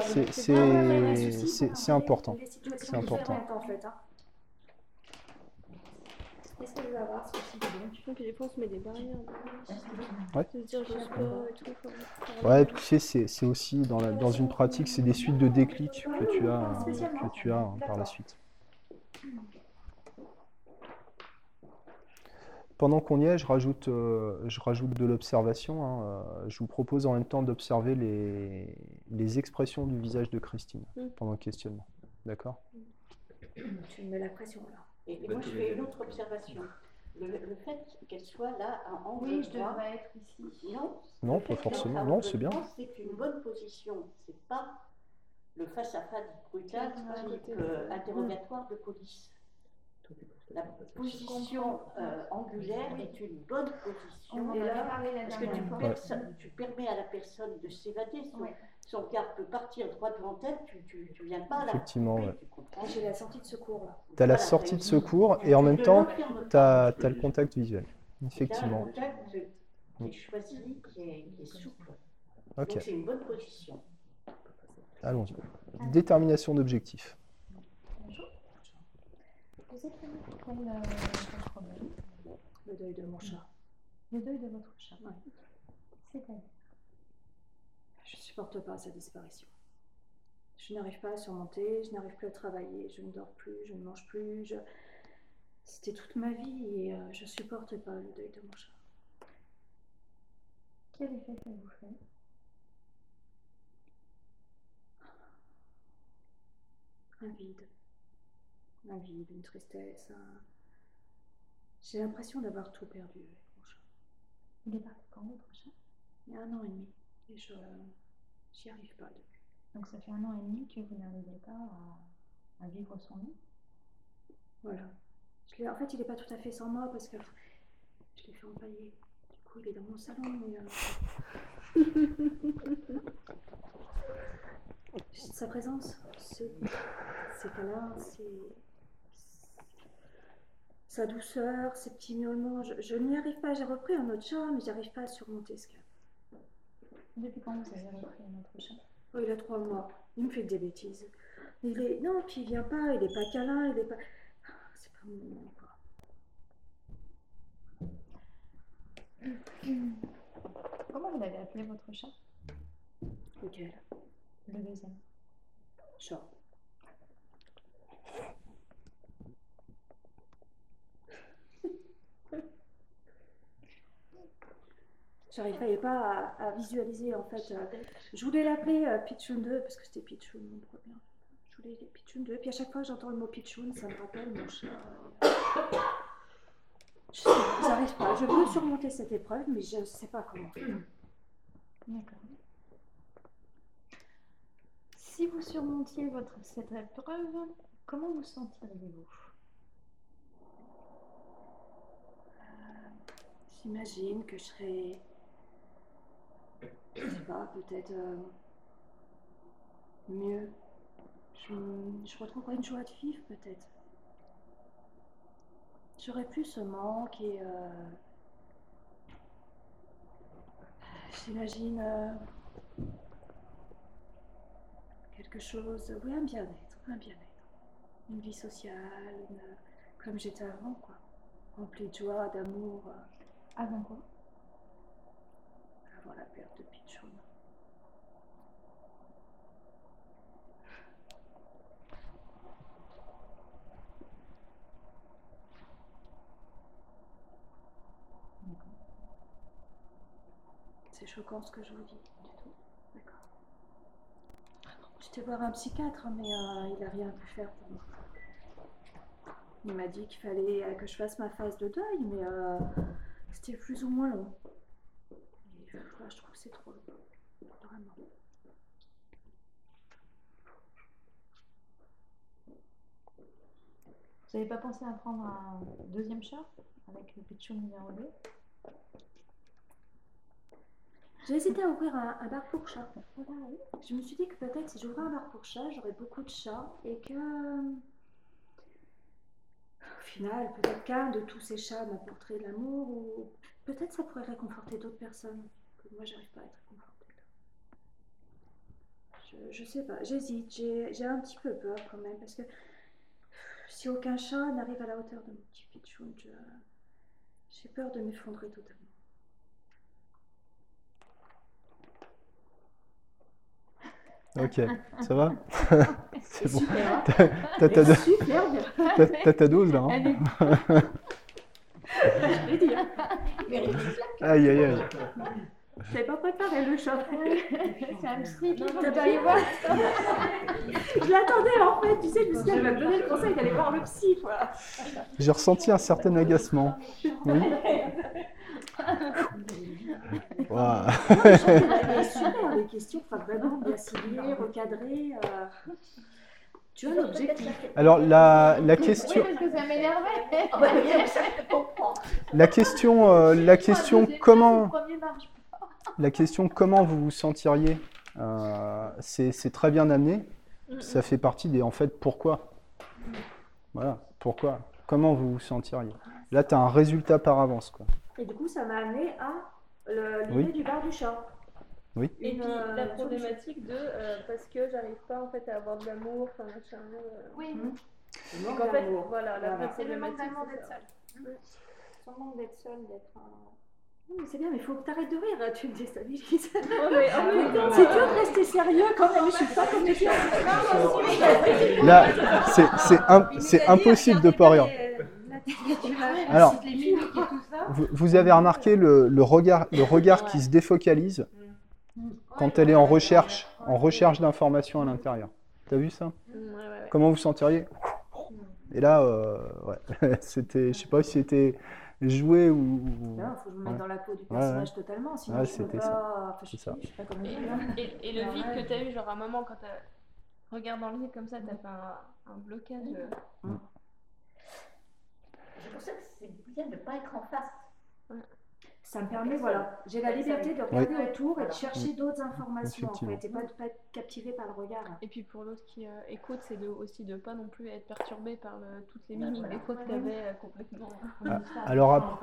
c'est- C'est- c'est c'est- pas- Ouais, ouais, ouais, c'est- souci, c'est- faut c'est avoir important. des situations C'est important. différentes, en fait. Hein. Qu'est-ce que je vais avoir ce petit bébé Et puis des fois, on se met des barrières. Ouais. De se dire, je sais pas et tout. faut- faut Ouais, tu sais, c'est c'est aussi dans, la- dans une pratique, c'est des suites de déclics que tu as, que tu as hein, par la suite. Pendant qu'on y est, je rajoute, euh, je rajoute de l'observation. hein, euh, je vous propose en même temps d'observer les, les expressions du visage de Christine Mm. pendant le questionnement. D'accord? Tu me mets la pression là. Et, et Bonne moi, je fais une autre observation. Le, le fait qu'elle soit là à angle Oui, je droit, devrais être ici. non, Non, pas forcément. Non, c'est bien. C'est une bonne position. C'est pas le face-à-face brutal type euh, interrogatoire de police. La position euh, angulaire est une bonne position. On en là, parlé la parce que tu, perso- tu permets à la personne de s'évader. Son, Son regard peut partir droit devant elle, tu, tu, tu viens pas là. Effectivement, ouais. Tu comprends Ah, J'ai la sortie de secours. Tu as la Voilà, sortie de secours et en tu même temps, tu pas. as, le contact visuel. Effectivement. T'as un contact qui est choisi, qui est, qui est souple. Ok, Donc c'est une bonne position. allons-y. Détermination d'objectif. Vous êtes venu pour quel, euh, problème? Le deuil de mon chat. Le deuil de votre chat. Ouais. C'est-à-dire supporte pas sa disparition. Je n'arrive pas à surmonter, je n'arrive plus à travailler, je ne dors plus, je ne mange plus. Je... C'était toute ma vie et euh, je supporte pas le deuil de mon chat. quel effet ça vous fait? Un vide. Un vide, une tristesse. un- J'ai l'impression d'avoir tout perdu avec mon chat. Il est parti quand votre chat? Il y a un an et demi et je j'y arrive pas depuis. Donc ça fait un an et demi que vous n'arrivez pas à, à vivre sans lui. Voilà. Je en fait, il n'est pas tout à fait sans moi parce que je l'ai fait empailler. Du coup, il est dans mon salon. Mais, euh, Sa présence, c'est ses câlins, sa douceur, ses petits miaulements. Je, je n'y arrive pas. J'ai repris un autre chat, mais j'arrive pas à surmonter ce cap. Depuis quand vous avez repris un autre chat? Oh, il a trois mois. Il me fait des bêtises. Il est non, puis il vient pas. Il est pas câlin. Il est pas. Ah, C'est pas mon moment, quoi. Comment vous l'avez appelé votre chat? Lequel Le deuxième. Chat. J'arrivais pas à, à visualiser en fait. euh, je voulais l'appeler euh, Pichoun 2 parce que c'était Pichoun mon premier. Je voulais Pichoun 2. Puis à chaque fois j'entends le mot Pichoun, ça me rappelle mon chat. Je pas, J'arrive pas. Je veux surmonter cette épreuve, mais je ne sais pas comment. D'accord. Si vous surmontiez votre, cette épreuve, comment vous sentiriez-vous J'imagine que je serais. Je sais pas, peut-être. euh, mieux. Je, je retrouverais une joie de vivre, peut-être. J'aurais plus ce manque et. euh, J'imagine. euh, quelque chose. Oui, un bien-être. Un bien-être. Une vie sociale, comme j'étais avant, quoi. Remplie de joie, d'amour. Avant quoi? Avant la perte de Pichoun. C'est choquant ce que je vous dis, du tout. D'accord. J'étais voir un psychiatre, mais euh, il n'a rien pu faire pour moi. Il m'a dit qu'il fallait euh, que je fasse ma phase de deuil, mais euh, c'était plus ou moins long. Je trouve que c'est trop long. Vraiment. Vous n'avez pas pensé à prendre un deuxième chat avec le Pichon numéro 2 J'ai hésité à ouvrir un, un bar pour chats. Je me suis dit que peut-être si j'ouvrais un bar pour chats, j'aurais beaucoup de chats et que. Au final, peut-être qu'un de tous ces chats m'apporterait de l'amour ou peut-être ça pourrait réconforter d'autres personnes moi j'arrive pas à être réconfortée. Je, je sais pas, j'hésite, j'ai un petit peu peur quand même parce que si aucun chat n'arrive à la hauteur de mon petit pitchoun, j'ai peur de m'effondrer totalement. Ok, ça va? C'est bon. Super. T'as t'as ta, dose là hein Elle est- Je vais dire. Aïe aïe aïe. Je n'avais pas préparé le chat. C'est un psy Je l'attendais en fait, tu sais, Lucie, elle m'a donné le conseil d'aller voir le psy, quoi. J'ai ressenti un certain agacement. Oui. Elle est super, les questions, enfin vraiment bien ciblées, recadrées. euh. Tu as l'objectif. Alors la, la question, Oui, parce que ça m'énervait. La question, euh, la question comment, le premier marche pas. La question comment vous vous sentiriez, euh, c'est très bien amené. Ça fait partie des en fait pourquoi. Voilà, pourquoi. Comment vous vous sentiriez. Là, tu as un résultat par avance quoi. Et du coup, ça m'a amené à le- l'idée Oui. du bar du chat. Oui. Et puis euh, la problématique de euh, parce que j'arrive pas en fait à avoir de l'amour, enfin machin. euh, Oui, manque en fait, voilà, la Voilà. vraie c'est le manque problématique. d'être seul. Son manque d'être seul, d'être. euh, C'est bien, mais il faut que tu arrêtes de rire, là, tu me déstabilises. Oh, mais temps, C'est dur de rester sérieux quand même, je suis pas comme les filles. Là, c'est c'est im- c'est impossible de pas rire. Alors, vous, vous avez remarqué le, le regard, le regard qui se défocalise quand elle est en recherche, en recherche d'informations à l'intérieur. T'as vu ça? Mm. Comment vous sentiriez? Et là, euh, ouais, c'était, je sais pas si c'était joué ou. Il faut que je me mette Ouais. dans la peau du Ouais, personnage totalement, sinon Ouais, je peux c'était pas. ça. Enfin, je, C'est ça. je sais pas comment Et, dire. et- et le vide que tu as eu, genre à un moment quand tu regardes dans le vide comme ça, tu as fait un, un blocage. euh, C'est pour ça que c'est bien de ne pas être en face. Ça me permet, voilà, j'ai la liberté de regarder Ouais. autour et de chercher d'autres informations en fait, et pas de pas être captivé par le regard. Et puis pour l'autre qui euh, écoute, c'est de, aussi de pas non plus être perturbé par le- toutes les Bah, mimiques voilà. des fois que tu avais complètement. Ah, alors, ap-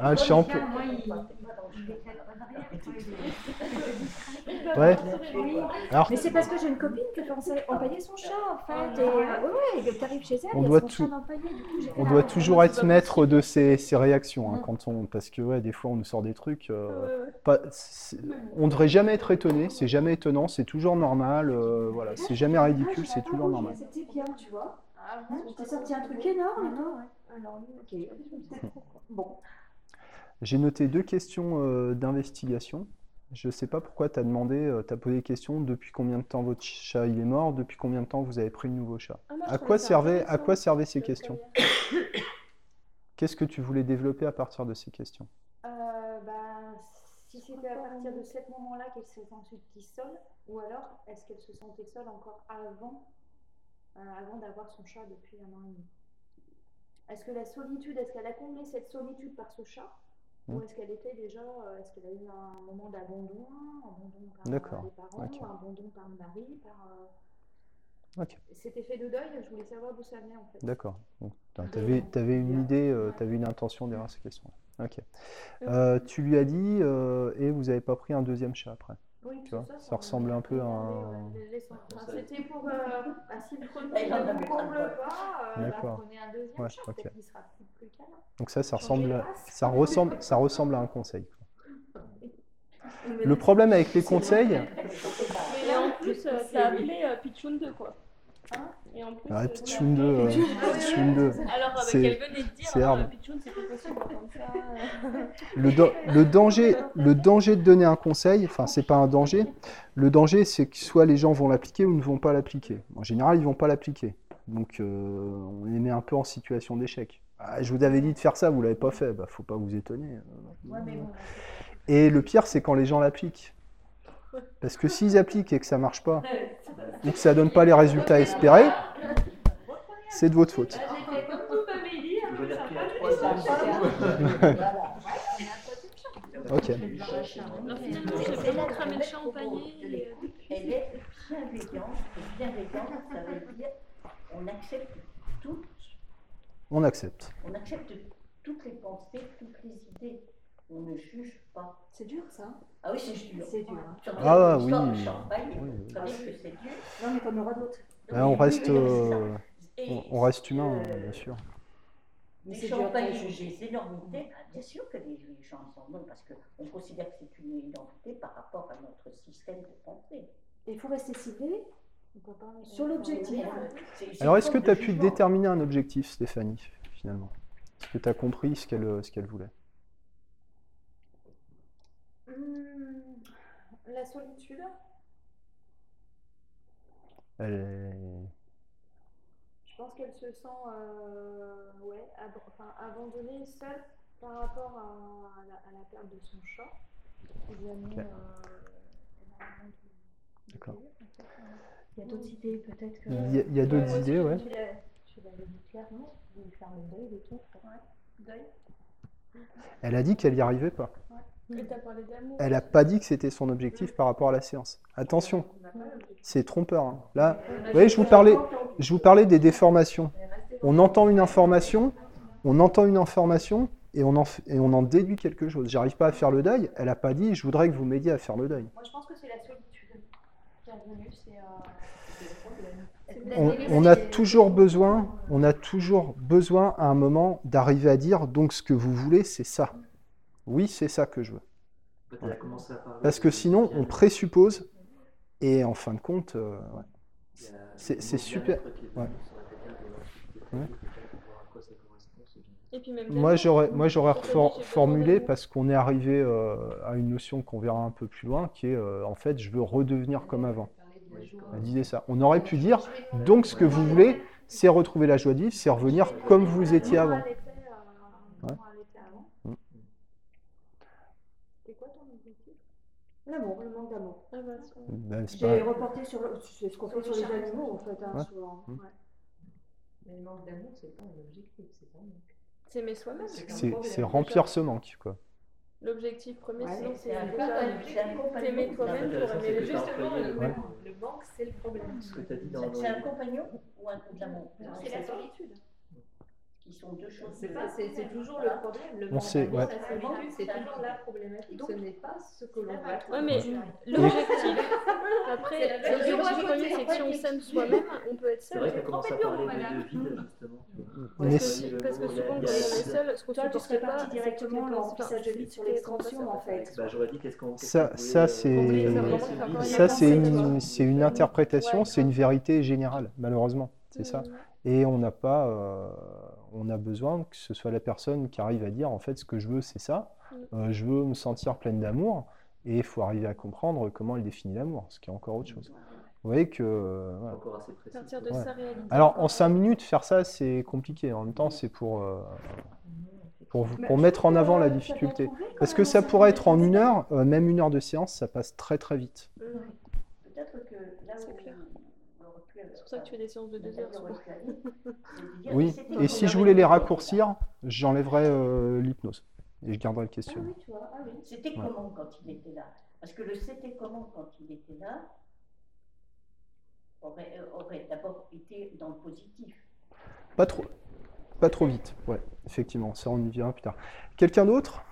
ah, je suis donc, je pas derrière, quoi. Ouais. Alors, Mais c'est parce que j'ai une copine qui pensait empailler son chat en fait. Et, euh, ouais, t'arrives chez elle, On il doit son tout- chat empaillé, du coup j'ai fait on la doit rencontre. toujours être maître de ses, ses réactions hein, quand on, parce que ouais, des fois on nous sort des trucs. euh, Ouais, ouais. pas- c'est- on devrait jamais être étonné, c'est jamais étonnant, c'est toujours normal. euh, voilà, c'est jamais ridicule, c'est toujours normal. revu, C'était bien, tu vois. Ah, Hein, je t'ai sorti un truc énorme, et toi, ouais. Alors, lui, Ok. Bon. J'ai noté deux questions euh, d'investigation. Je ne sais pas pourquoi tu as demandé, tu as posé des questions depuis combien de temps votre chat il est mort, depuis combien de temps vous avez pris le nouveau chat? Ah, moi, À quoi ça servaient, à quoi servaient ces questions? Qu'est-ce que tu voulais développer à partir de ces questions? Si c'était à partir de ce moment-là qu'elle s'est sentie seule, ou alors est-ce qu'elle se sentait seule encore avant, euh, avant d'avoir son chat depuis un an et demi? Est-ce que la solitude, est-ce qu'elle a comblé cette solitude par ce chat? Ou Hmm. est-ce qu'elle était déjà, euh, est-ce qu'elle a eu un moment d'abandon, abandon par D'accord, euh, les parents, ok. abandon par le mari, par... euh. Cet effet de deuil, je voulais savoir d'où ça venait en fait. D'accord. Tu avais, une idée, tu avais une intention derrière ces questions. Ok. Euh, tu lui as dit, euh, et vous n'avez pas pris un deuxième chat après Oui, Tu tout vois, ça, ça ressemble un peu à un- C'était pour. Euh, bah, si le premier Il en ne avait vous pas comble besoin. pas, euh, bah, D'accord. prenez un deuxième Ouais, chat, ok. peut-être qu'il sera plus, plus câlin. Donc ça, ça Changer ressemble, de à- race. ça ressemble, ça ressemble à un conseil. Mais Le là, problème avec les conseils, Et en plus, euh, t'as appelé euh, Pichoun 2 quoi. Hein? Et en plus. Ah, euh, Pichoun t'as 2, appelé- euh, Pichoun 2. Alors, euh, C'est- qu'elle venait de dire, c'est hard. Pichoun, c'est pas possible d'entendre ça. euh. Le, le danger, le danger de donner un conseil, enfin c'est pas un danger, le danger c'est que soit les gens vont l'appliquer ou ne vont pas l'appliquer. En général, ils vont pas l'appliquer. Donc euh, on les met un peu en situation d'échec. Ah, je vous avais dit de faire ça, vous l'avez pas fait, bah faut pas vous étonner. Ouais, mais bon, Et le pire, c'est quand les gens l'appliquent. Parce que s'ils appliquent et que ça marche pas, ou que ça donne pas les résultats espérés, c'est de votre faute. Ok. Elle est- bienveillante. Et bienveillante, ça veut dire on accepte toutes, On accepte. on accepte toutes les pensées, toutes les idées. On ne juge pas. C'est dur ça. Ah oui, c'est dur. C'est dur. hein. Ah oui. champagne, Oui, que c'est dur. Non, mais t'en auras d'autres. Là, on reste, euh, on, on reste humain, euh, bien sûr. Mais Les dur champagnes après. jugées énormités, ah, bien sûr que les, gens s'en donnent parce qu'on considère que c'est une identité par rapport à notre système de pensée. Et il faut rester ciblé pas sur l'objectif. Alors, est-ce que tu as pu déterminer un objectif, Stéphanie, finalement? Est-ce que tu as compris ce qu'elle ce qu'elle voulait? Hmm, La solitude. Elle est- Je pense qu'elle se sent euh, ouais, ab- enfin, abandonnée, seule par rapport à, à la, à la perte de son chat. euh, D'accord. Il y a d'autres idées, peut-être que. Il y a, il y a d'autres Ouais, idées, ouais. Tu l'avais dit clairement, de faire le deuil de tout. Deuil. Elle a dit qu'elle n'y arrivait pas. Elle n'a pas dit que c'était son objectif par rapport à la séance. Attention, c'est trompeur. hein. Là, vous voyez, je vous parlais, je vous parlais des déformations. On entend une information, on entend une information et on en, f- et on en déduit quelque chose. J'arrive pas à faire le deuil. Elle n'a pas dit, je voudrais que vous m'aidiez à faire le deuil. Moi, je pense que c'est la On, on a toujours besoin, on a toujours besoin à un moment d'arriver à dire donc ce que vous voulez, c'est ça. Oui, c'est ça que je veux. Parce que sinon, on présuppose et en fin de compte, euh, ouais. C'est- super. Ouais. Moi, j'aurais, moi, j'aurais on formulé parce qu'on est arrivé euh, à une notion qu'on verra un peu plus loin, qui est euh, en fait, je veux redevenir comme avant. Elle disait ça. On aurait pu dire, donc ce que vous voulez, c'est retrouver la joie de vivre, c'est revenir comme vous étiez avant. Ouais. comment elle était avant. Mm. C'est quoi ton objectif L'amour, le manque d'amour. Ah bah. Ben, c'est J'ai pas- reporté sur le. C'est ce qu'on fait sur les animaux, en fait, hein, Ouais. souvent. Mm. Ouais. Mais le manque d'amour, c'est pas un objectif, c'est pas un manque. S'aimer soi-même. c'est, remplir ce manque, quoi. L'objectif premier, Ouais, sinon, C'est c'est un déjà compagnon, c'est un compagnon. t'aimer toi-même pour aimer employé le manque, c'est le problème. C'est un compagnon ou un d'amour C'est la solitude. Qui sont deux choses. C'est pas, c'est c'est toujours le problème. Le On sait, ouais. c'est toujours la problématique. Ce n'est pas ce que l'on va Ouais, mais trouver. l'objectif, après, C'est premier, c'est que si on s'aime soi-même, on peut être C'est seul. vrai qu'elle commence à parler de, vide, justement. Parce si- que, souvent, quand on est seul, ce qu'on Toi, tu serais pas, parti c'est directement l'emplissage de vide sur l'extension, en fait. Bah, j'aurais dit qu'est-ce qu'on. Ça, qu'on c'est, c'est une c'est c'est interprétation, c'est une vérité générale, malheureusement. C'est ça. Et on n'a pas, euh, on a besoin que ce soit la personne qui arrive à dire en fait ce que je veux c'est ça. Euh, je veux me sentir pleine d'amour et il faut arriver à comprendre comment elle définit l'amour, ce qui est encore autre chose. Vous voyez que euh, C'est voilà. encore assez précis. Partir de Ouais. sa réalité. Alors en cinq minutes faire ça c'est compliqué. En même temps c'est pour euh, pour, vous- pour mettre en avant la difficulté. Parce que ça pourrait être en une heure, euh, même une heure de séance, ça passe très très vite. Peut-être que là C'est clair. C'est pour ça que tu fais des séances de deux heures. Oui. Et si je voulais les raccourcir, j'enlèverais euh, l'hypnose et je garderais le là. Ah questionnement. oui, tu vois, ah oui. C'était Ouais. comment quand il était là? Parce que le c'était comment quand il était là aurait, euh, aurait d'abord été dans le positif. Pas trop, pas trop vite. Ouais, effectivement, ça on y viendra plus tard. Quelqu'un d'autre?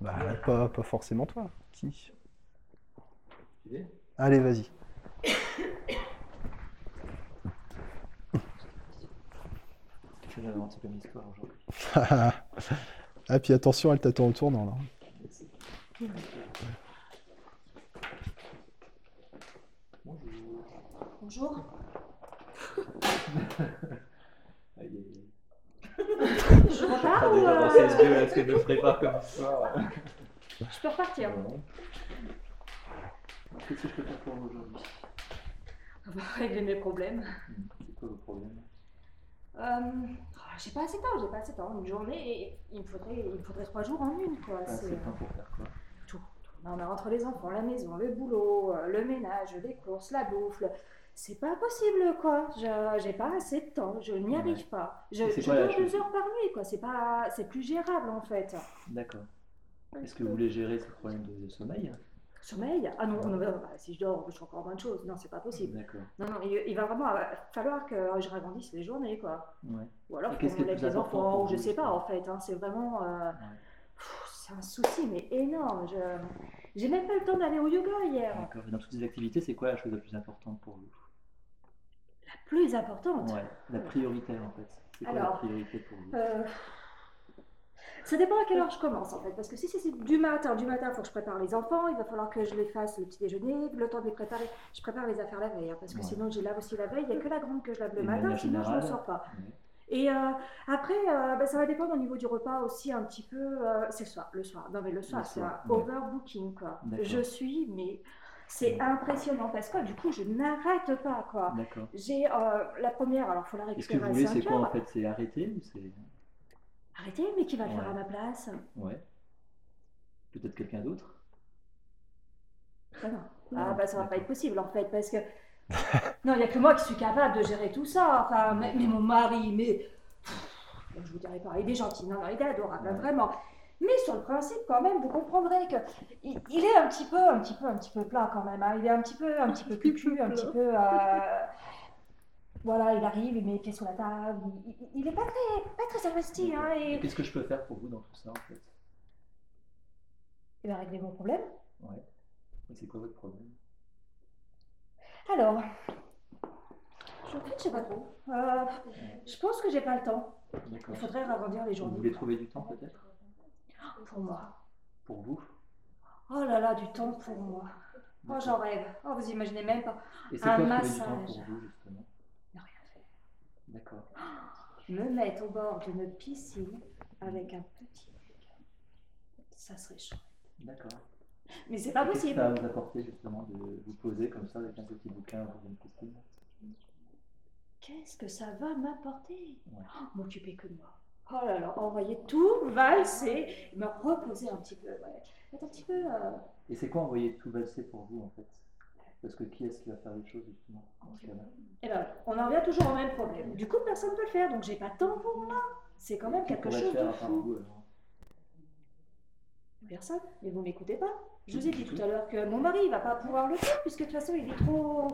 Bah, pas, pas forcément toi. Qui? Allez, vas-y. Je vais inventer comme histoire aujourd'hui. ah, puis attention, elle t'attend au tournant là. Bonjour. Bonjour. Aïe, aïe, aïe. Je repars ou. euh, prépare comme histoire Je peux repartir. Non. Qu'est-ce que je peux faire pour vous aujourd'hui régler mes problèmes. C'est quoi vos problèmes Euh, oh, j'ai pas assez de temps, j'ai pas assez de temps. Une journée, et il me faudrait, il me faudrait trois jours en une, quoi. Ah, c'est C'est pas pour faire quoi tout. tout. Non, mais entre les enfants, la maison, le boulot, euh, le ménage, les courses, la bouffe, le- c'est pas possible, quoi. Je j'ai pas assez de temps, je n'y Ouais. arrive pas. Je, dors deux chose heures par nuit, quoi. C'est pas, c'est plus gérable, en fait. D'accord. Est-ce que vous voulez gérer ce problème de sommeil Sommeil Ah non, non, bah, si je dors, je fais encore moins de choses. Non, c'est pas possible. Non, non, il, il va vraiment euh, falloir que je agrandisse les journées, quoi. Ouais. Ou alors qu'on lève les enfants, ou je sais pas, en fait. hein, c'est vraiment. euh, Ouais. c'est un souci, mais énorme. Je j'ai même pas le temps d'aller au yoga hier. D'accord. Dans toutes ces activités, c'est quoi la chose la plus importante pour vous? La plus importante? Ouais. La prioritaire en fait. C'est quoi la Alors, priorité pour vous? Euh, ça dépend à quelle heure je commence en fait. Parce que si c'est du matin, du matin, il faut que je prépare les enfants, il va falloir que je les fasse le petit déjeuner, le temps de les préparer. Je prépare les affaires la veille, hein, parce que Ouais. sinon je lave aussi la veille. Il n'y a que la grande que je lave le matin, sinon je ne sors pas. Ouais. Et euh, après, euh, bah, ça va dépendre au niveau du repas aussi un petit peu. euh, c'est le soir, le soir. Non mais le soir, c'est un ouais. overbooking quoi. Je suis, mais c'est impressionnant parce que du coup je n'arrête pas quoi. D'accord. J'ai la première, alors il faut la Et ce que récupérer vous voulez, 5 c'est quoi en fait? C'est arrêter ou c'est. Arrêtez, mais qui va le faire à ma place? Ouais. Peut-être quelqu'un d'autre? Ah non. Ah bah ça va pas être possible en fait parce que non il n'y a que moi qui suis capable de gérer tout ça. Enfin mais, mais mon mari mais je vous dirais pas il est gentil non non il est adorable Ouais. vraiment. Mais sur le principe quand même vous comprendrez que il, il est un petit peu un petit peu un petit peu plat quand même. hein. Il est un petit peu un petit peu cucu un petit peu euh, voilà il arrive il met les pieds sur la table il, il- il est pas très pas très investi hein, et Qu'est-ce que je peux faire pour vous dans tout ça en fait? Il va régler mon problème. Ouais. Et c'est quoi votre problème? Alors, je, je sais pas trop. Euh, je pense que j'ai pas le temps. Il faudrait agrandir les Vous journées. voulez trouver du temps peut-être? Pour moi. Pour vous? Oh là là, du temps pour moi. Oh, j'en rêve. Oh, vous imaginez même pas. Et c'est un quoi trouver du temps massage. pour vous justement? Ne. D'accord. Me mettre au bord d'une piscine avec un petit bouquin. Ça serait chaud. D'accord. Mais c'est pas Qu'est-ce que possible. ça va vous apporter justement de vous poser comme ça avec un petit bouquin autour d'une piscine? Qu'est-ce que ça va m'apporter? Ouais. Oh, M'occuper que de moi. Oh là là, envoyer tout, valser, me reposer un petit peu. Ouais. Être un petit peu. euh, Et c'est quoi envoyer tout valser pour vous en fait? Parce que qui est-ce qui va faire les choses justement dans ce cas-là? Eh ben, on en revient toujours au même problème. Du coup, personne ne peut le faire, donc j'ai pas de temps pour moi. C'est quand même quelque chose faire de fou. vous Personne, mais vous m'écoutez pas. Je vous ai dit tout à l'heure que mon mari va pas pouvoir le faire, puisque de toute façon, il est trop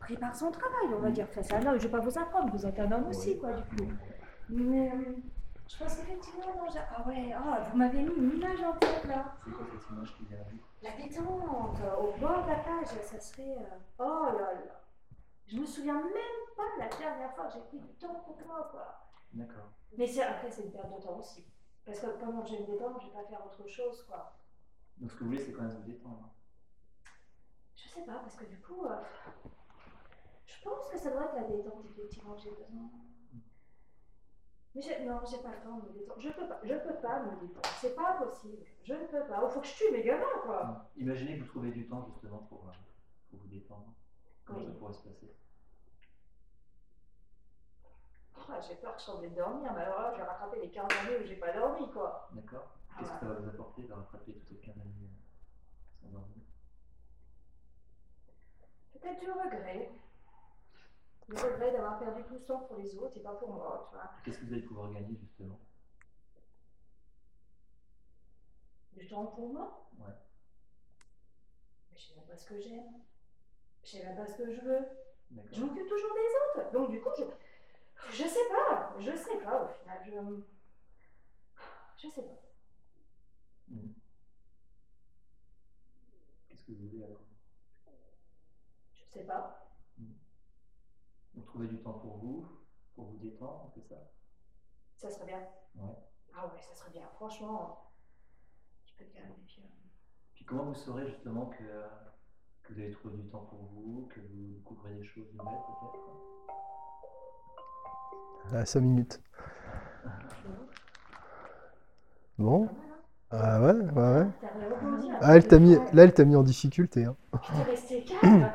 pris par son travail, on va dire. Enfin, c'est un homme, je vais pas vous apprendre, vous êtes un homme aussi, quoi, du coup. Mais euh, je pense non, j'ai- ah ouais, ah, vous m'avez mis une image en tête, là. C'est quoi cette image qui vient La détente, au bord de la plage, ça serait... euh, Oh là là. Je me souviens même pas la dernière fois que j'ai pris du temps pour moi, quoi. D'accord. Mais c'est- après, c'est une perte de temps aussi. Parce que comme je vais me détendre, je vais pas faire autre chose, quoi. Donc ce que vous voulez, c'est quand même vous détendre. Je sais pas, parce que du coup, euh, je pense que ça doit être la détente, effectivement, que j'ai besoin. Mais j'ai- non, j'ai pas le temps de me détendre. Je peux pas, je peux pas me détendre. C'est pas possible. Je ne peux pas. Il faut que je tue mes gamins, quoi. Imaginez que vous trouvez du temps justement pour, euh, pour vous détendre. Comment Oui. ça pourrait se passer? Ah, j'ai peur que je sois de dormir, mais alors là, je vais rattraper les 15 années où j'ai pas dormi, quoi. D'accord Ah Qu'est-ce que ça va vous apporter de rattraper toutes ces 15 années euh, sans dormir? Peut-être du regret. Le regret d'avoir perdu tout ce temps pour les autres et pas pour moi. Qu'est-ce que vous allez pouvoir gagner justement? Du temps pour moi? Ouais. Mais je sais même pas ce que j'aime. Je sais même pas ce que je veux. Je m'occupe toujours des autres. Donc du coup, je... Je sais pas. Je sais pas au final. Je... Je sais pas. Mhm. Qu'est-ce que vous voulez alors? Je sais pas. Vous trouvez du temps pour vous, pour vous détendre, c'est ça? Ça serait bien. Ouais. Ah ouais, ça serait bien. Franchement, tu peux te calmer. Puis, euh, Puis comment vous saurez justement que, euh, que vous avez trouvé du temps pour vous, que vous découvrez des choses nouvelles peut-être? À 5 minutes. Bon. hein? Ah ouais, ouais, ouais. Ah, elle t'a mis, temps. là, elle t'a mis en difficulté. hein. Resté calme.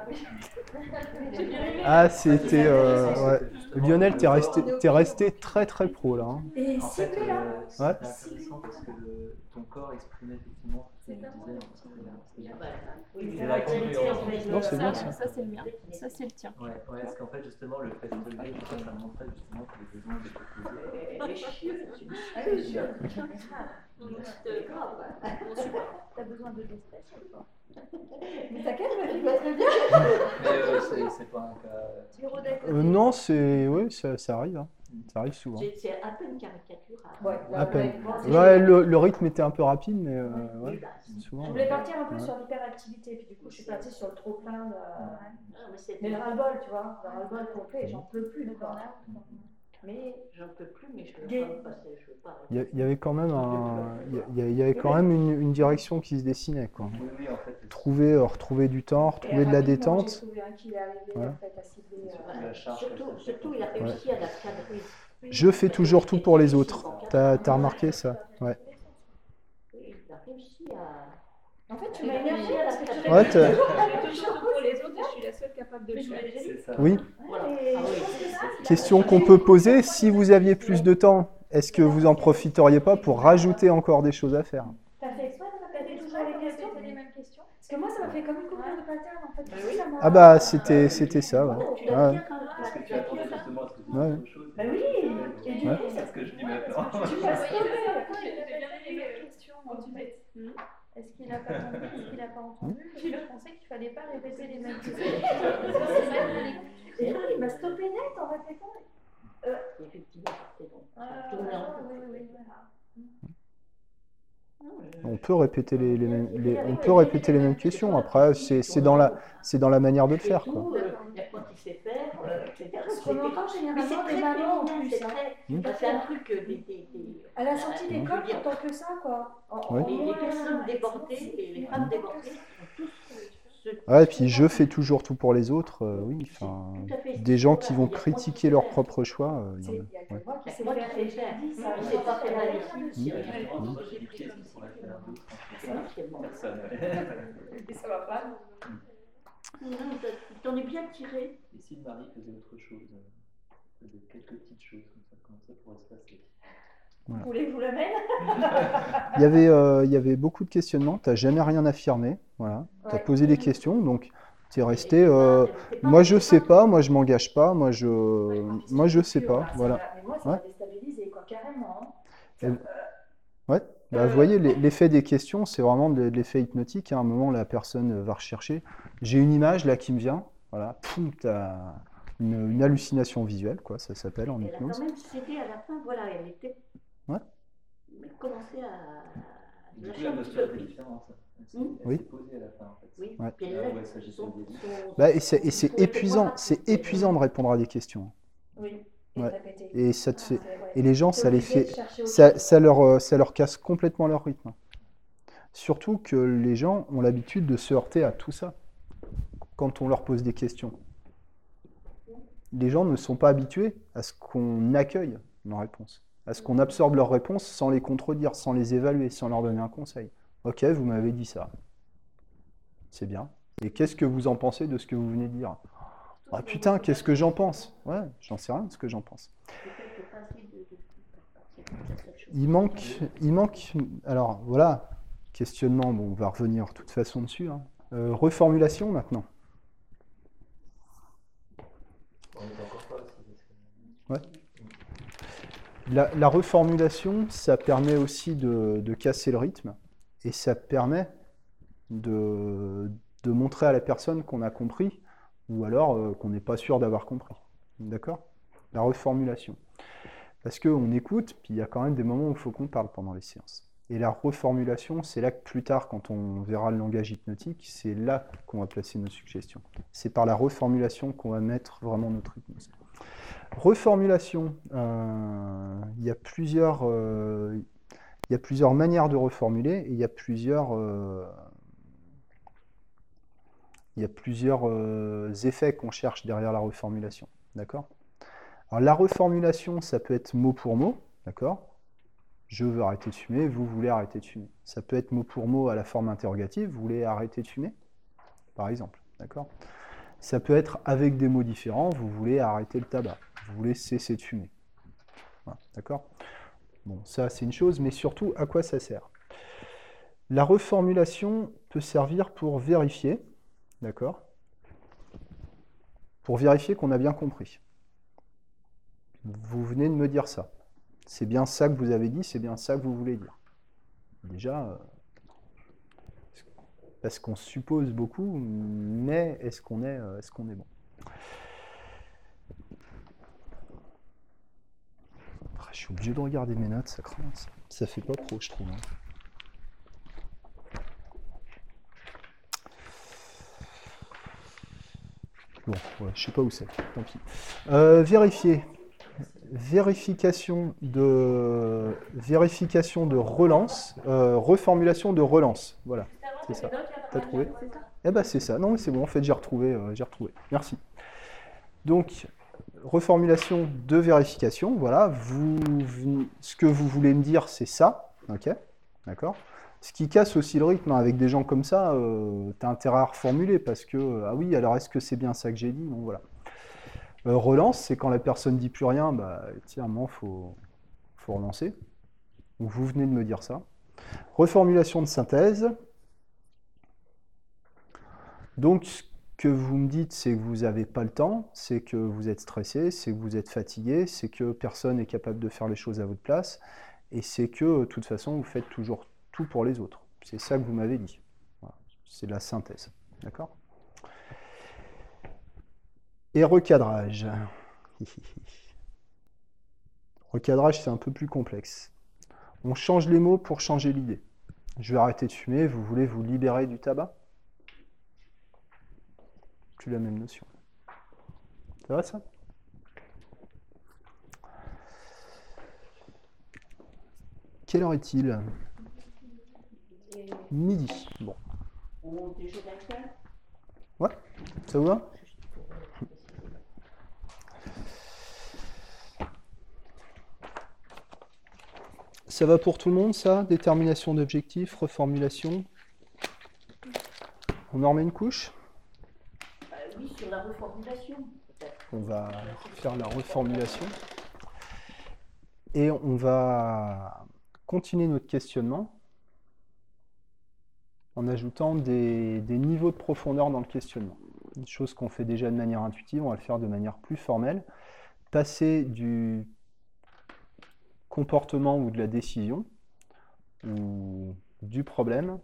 Ah, c'était. euh, ouais. Lionel, t'es resté, corps- t'es resté très très pro là. hein. Et En fait, ciblé là euh, Ouais. intéressant parce que le- ton corps exprimait effectivement ce que tu disais. Non, c'est bien ça, c'est le mien. Ça c'est le tien. Ouais, ouais, parce qu'en fait, justement, le fait de te lever, ça, montrait justement que les besoins étaient. T'as besoin de mais tu vas très bien. Mais euh, c'est c'est pas un cas. Côté. Euh, non, c'est. Oui, ça, ça arrive. hein. Ça arrive souvent. C'est c'est un peu une caricature. à- Ouais, À peine. ouais. Ouais, le, le rythme était un peu rapide, mais euh, ouais, bah, souvent. Je voulais partir un peu Ouais. sur l'hyperactivité, puis du coup, je suis partie sur le trop-plein de. Ah, mais c'est- Mais le ras-le-bol, tu vois, le ras-le-bol complet, j'en peux plus. Le quoi. Mais J'en peux plus, mais je veux pas passer. Je veux pas. Il y, a- il y avait quand même un, il y a- il y a- il y avait quand même une, une direction qui se dessinait. Quoi. Oui, oui, en fait, Trouver, euh, retrouver du temps, retrouver de la détente. trouvé un qui est arrivé Ouais. en fait à cibler. Surtout euh, la charge Surtout, qu'elle fait. surtout, il a réussi à la cadrer. Je fais toujours tout pour les autres. T'as as remarqué ça? Ouais. Il a réussi à. En fait, tu m'as énervé parce que tu toujours tout pour les autres et je suis la seule capable de le faire. Ça. Oui. Ah Question qu'on peut poser, si vous aviez plus de temps, est-ce que vous en profiteriez pas pour rajouter encore des choses à faire? T'as fait exprès de T'as fait toujours les questions? les mêmes questions? Parce que moi, ça m'a fait comme une coupure de pattern en fait. Ça m'a- Ah bah c'était c'était ça, ouais. Tu l'as Ouais. bien Parce que tu attendais justement à ce que tu dises autre chose. Bah oui, et du Ouais. coup, C'est ce que je dis maintenant. tu passes Oui, tomber. J'ai bien aimé les questions en fait. Est-ce qu'il n'a pas entendu Est-ce qu'il n'a pas entendu qu'il fallait pas répéter les mêmes questions. Et là, il m'a stoppé net en répétant. Effectivement, c'est bon. Ah, en oui, oui, oui, voilà. On peut répéter les, les mêmes, les- on peut répéter les mêmes questions. Après, c'est c'est dans la c'est dans la manière de le faire, quoi. Il y a quoi qu'il sait faire, etc. Parce qu'on entend Mais c'est généralement très des mamans en plus. c'est hein. C'est un truc, euh, des, des, des, À la sortie euh, d'école, dire, tant que ça, quoi. Les, personnes débordées, les, les femmes débordées Ouais, et puis je fais toujours tout pour les autres, euh, oui. Enfin, fait. des gens qui vont critiquer leur propre choix, euh, il y C'est- en a. Ouais. que moi qui faire. sais Et je faire. te dis, ça, Il je sait sais pas faire la rien lessive, dessus. il y a Ouais, rien. justement, moi, J'ai d'autres. Essentiellement. Personne. Et ça va pas. Non, t'en es bien tiré. Et si Marie faisait autre chose, euh, faisait quelques petites choses comme ça, comment ça pourrait se passer? Vous voulez que je vous l'amène? Il y avait, euh, il y avait beaucoup de questionnements. T'as jamais rien affirmé, voilà. Ouais. posé des questions, donc t'es resté. euh, moi je sais pas, moi je m'engage pas, moi je, moi je sais pas, voilà. moi, ça Ouais. m'a déstabilisé, quoi, carrément. hein. Ça- Ouais. Bah, vous voyez, l'e- l'effet des questions, c'est vraiment de l'effet hypnotique. hein. À un moment, la personne euh, va rechercher. J'ai une image là qui me vient. Voilà. Poum, t'as une, une hallucination visuelle, quoi. Ça s'appelle en Elle a hypnose. quand même cédé à la fin, voilà, elle était. Ouais. Commençait à. Du coup, la était plus. différente. Oui. posée à la fin, en fait. Oui, Ouais. elle Ah ouais, ça, son- son- Bah, et c'est et c'est épuisant. C'est épuisant de répondre à des questions. Oui, et Ouais. répéter. Et ça te fait. C'est vrai. Et les gens, ça les fait. Ça, ça leur, euh, ça leur casse complètement leur rythme. Surtout que les gens ont l'habitude de se heurter à tout ça quand on leur pose des questions. Les gens ne sont pas habitués à ce qu'on accueille leurs réponses, à ce qu'on absorbe leurs réponses sans les contredire, sans les évaluer, sans leur donner un conseil. Ok, vous m'avez dit ça. C'est bien. Et qu'est-ce que vous en pensez de ce que vous venez de dire? Ah putain, qu'est-ce que j'en pense? Ouais, j'en sais rien de ce que j'en pense. Il manque, il manque. Alors voilà, questionnement. Bon, on va revenir de toute façon dessus. hein. Euh, reformulation maintenant. On est encore pas aussi. parce que- La, la reformulation, ça permet aussi de, casser le rythme et ça permet de, de montrer à la personne qu'on a compris ou alors euh, qu'on n'est pas sûr d'avoir compris. D'accord? La reformulation. Parce qu'on écoute, puis il y a quand même des moments où il faut qu'on parle pendant les séances. Et la reformulation, c'est là que plus tard, quand on verra le langage hypnotique, c'est là qu'on va placer nos suggestions. C'est par la reformulation qu'on va mettre vraiment notre hypnose. Reformulation, euh, il y a plusieurs, euh, il y a plusieurs manières de reformuler et il y a plusieurs, euh, il y a plusieurs effets qu'on cherche derrière la reformulation. D'accord? Alors la reformulation, ça peut être mot pour mot, d'accord? Je veux arrêter de fumer, vous voulez arrêter de fumer. Ça peut être mot pour mot à la forme interrogative, vous voulez arrêter de fumer, par exemple, d'accord? Ça peut être avec des mots différents, vous voulez arrêter le tabac, vous voulez cesser de fumer. D'accord? Bon, ça c'est une chose, mais surtout, à quoi ça sert? La reformulation peut servir pour vérifier, d'accord? Pour vérifier qu'on a bien compris. Vous venez de me dire ça. C'est bien ça que vous avez dit, c'est bien ça que vous voulez dire. Déjà, euh, parce qu'on suppose beaucoup, mais est-ce qu'on est, euh, est-ce qu'on est bon? Ah, Je suis obligé de regarder mes notes, ça craint. Ça, fait pas pro, je trouve. hein. Bon, ouais, je sais pas où c'est, tant pis. Euh, vérifier. Vérification de, vérification de relance, euh, reformulation de relance. Voilà, c'est ça. T'as trouvé Eh ben c'est ça. Non, mais c'est bon. En fait, j'ai retrouvé. euh, j'ai retrouvé. Merci. Donc, reformulation de vérification. Voilà. Vous, ce que vous voulez me dire, c'est ça. Ok. D'accord. Ce qui casse aussi le rythme hein, avec des gens comme ça, euh, t'as intérêt à reformuler parce que euh, ah oui, alors est-ce que c'est bien ça que j'ai dit? Donc voilà. Euh, relance, c'est quand la personne dit plus rien, bah tiens, à un faut, faut relancer. Donc vous venez de me dire ça. Reformulation de synthèse. Donc, ce que vous me dites, c'est que vous n'avez pas le temps, c'est que vous êtes stressé, c'est que vous êtes fatigué, c'est que personne n'est capable de faire les choses à votre place, et c'est que, de toute façon, vous faites toujours tout pour les autres. C'est ça que vous m'avez dit. C'est la synthèse. D'accord? Et recadrage. Recadrage, c'est un peu plus complexe. On change les mots pour changer l'idée. Je vais arrêter de fumer, vous voulez vous libérer du tabac? La même notion. Ça va ça? Quelle heure est-il? Midi. Bon, ouais, ça vous va? Ça va pour tout le monde, ça? Détermination d'objectifs, reformulation? On en remet une couche? Oui, sur la reformulation. On va faire la reformulation. Et on va continuer notre questionnement en ajoutant des niveaux de profondeur dans le questionnement. Une chose qu'on fait déjà de manière intuitive, on va le faire de manière plus formelle. Passer du comportement ou de la décision ou du problème,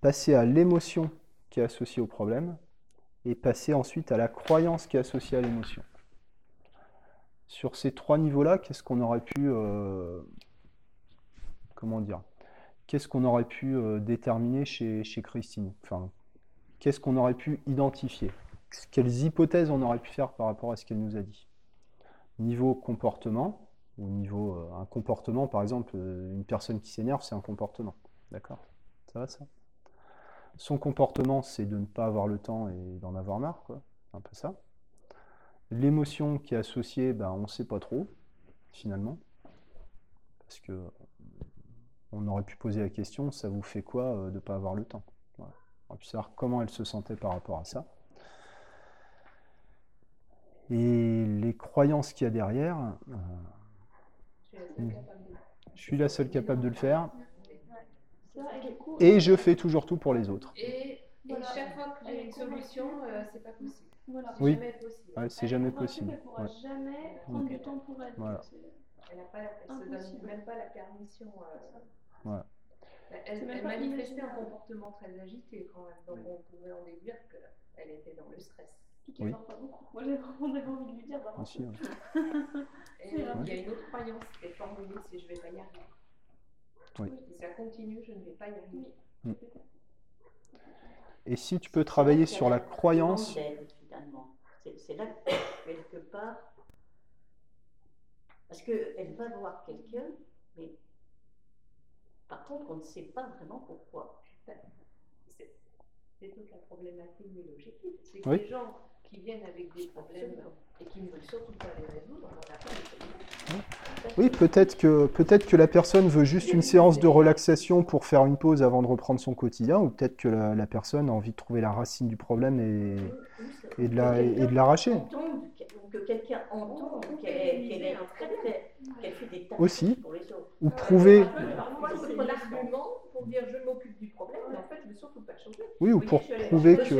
passer à l'émotion qui est associée au problème, et passer ensuite à la croyance qui est associée à l'émotion. Sur ces trois niveaux-là, qu'est-ce qu'on aurait pu, euh, comment dire, qu'est-ce qu'on aurait pu euh, déterminer chez, Christine? Enfin, qu'est-ce qu'on aurait pu identifier? Quelles hypothèses on aurait pu faire par rapport à ce qu'elle nous a dit? Niveau comportement, ou niveau euh, un comportement, par exemple, une personne qui s'énerve, c'est un comportement. D'accord? Ça va ça? Son comportement, c'est de ne pas avoir le temps et d'en avoir marre, quoi. C'est un peu ça. L'émotion qui est associée, ben, on ne sait pas trop, finalement. Parce que on aurait pu poser la question, ça vous fait quoi euh, de ne pas avoir le temps? Voilà. On aurait pu savoir comment elle se sentait par rapport à ça. Et les croyances qu'il y a derrière, euh, Je suis la seule capable de le faire, et et je fais toujours tout pour les autres. Et, et Voilà. chaque fois que j'ai une solution, euh, c'est pas possible. Voilà. C'est Oui. jamais possible. Ouais, c'est Elle, jamais possible. Elle pourra Ouais. jamais prendre du temps pour elle. Voilà. Elle, a pas, elle se donne même pas la permission. euh, Voilà. Elle, elle pas manifestait un comportement très agité quand même, donc on pouvait en déduire qu'elle était dans le stress. Oui. dort pas beaucoup. Moi, j'ai vraiment j'avais envie de lui dire Aussi. Et vrai. il y a une autre croyance qui est formulée, c'est je vais pas y arriver. Oui. Si ça continue, je ne vais pas y arriver. Mm. Et si tu peux travailler sur la croyance. C'est là que, quelque part, parce qu'elle va voir quelqu'un, mais par contre, on ne sait pas vraiment pourquoi. C'est- toute la problématique de l'objectif. C'est que Oui. les gens qui viennent avec des problèmes et qui ne veulent surtout pas les résoudre, on pas les. Oui, peut-être que, peut-être que la personne veut juste une séance de relaxation pour faire une pause avant de reprendre son quotidien, ou peut-être que la, la personne a envie de trouver la racine du problème et, et de la- et de l'arracher. Entende, que quelqu'un entende qu'elle est, qu'elle est très, très- qu'elle fait des tâches Aussi. pour les autres. Ou prouver, Parfois, c'est un argument pour dire je m'occupe du problème, mais en fait, je ne veux surtout pas changer. oui, ou pour prouver que,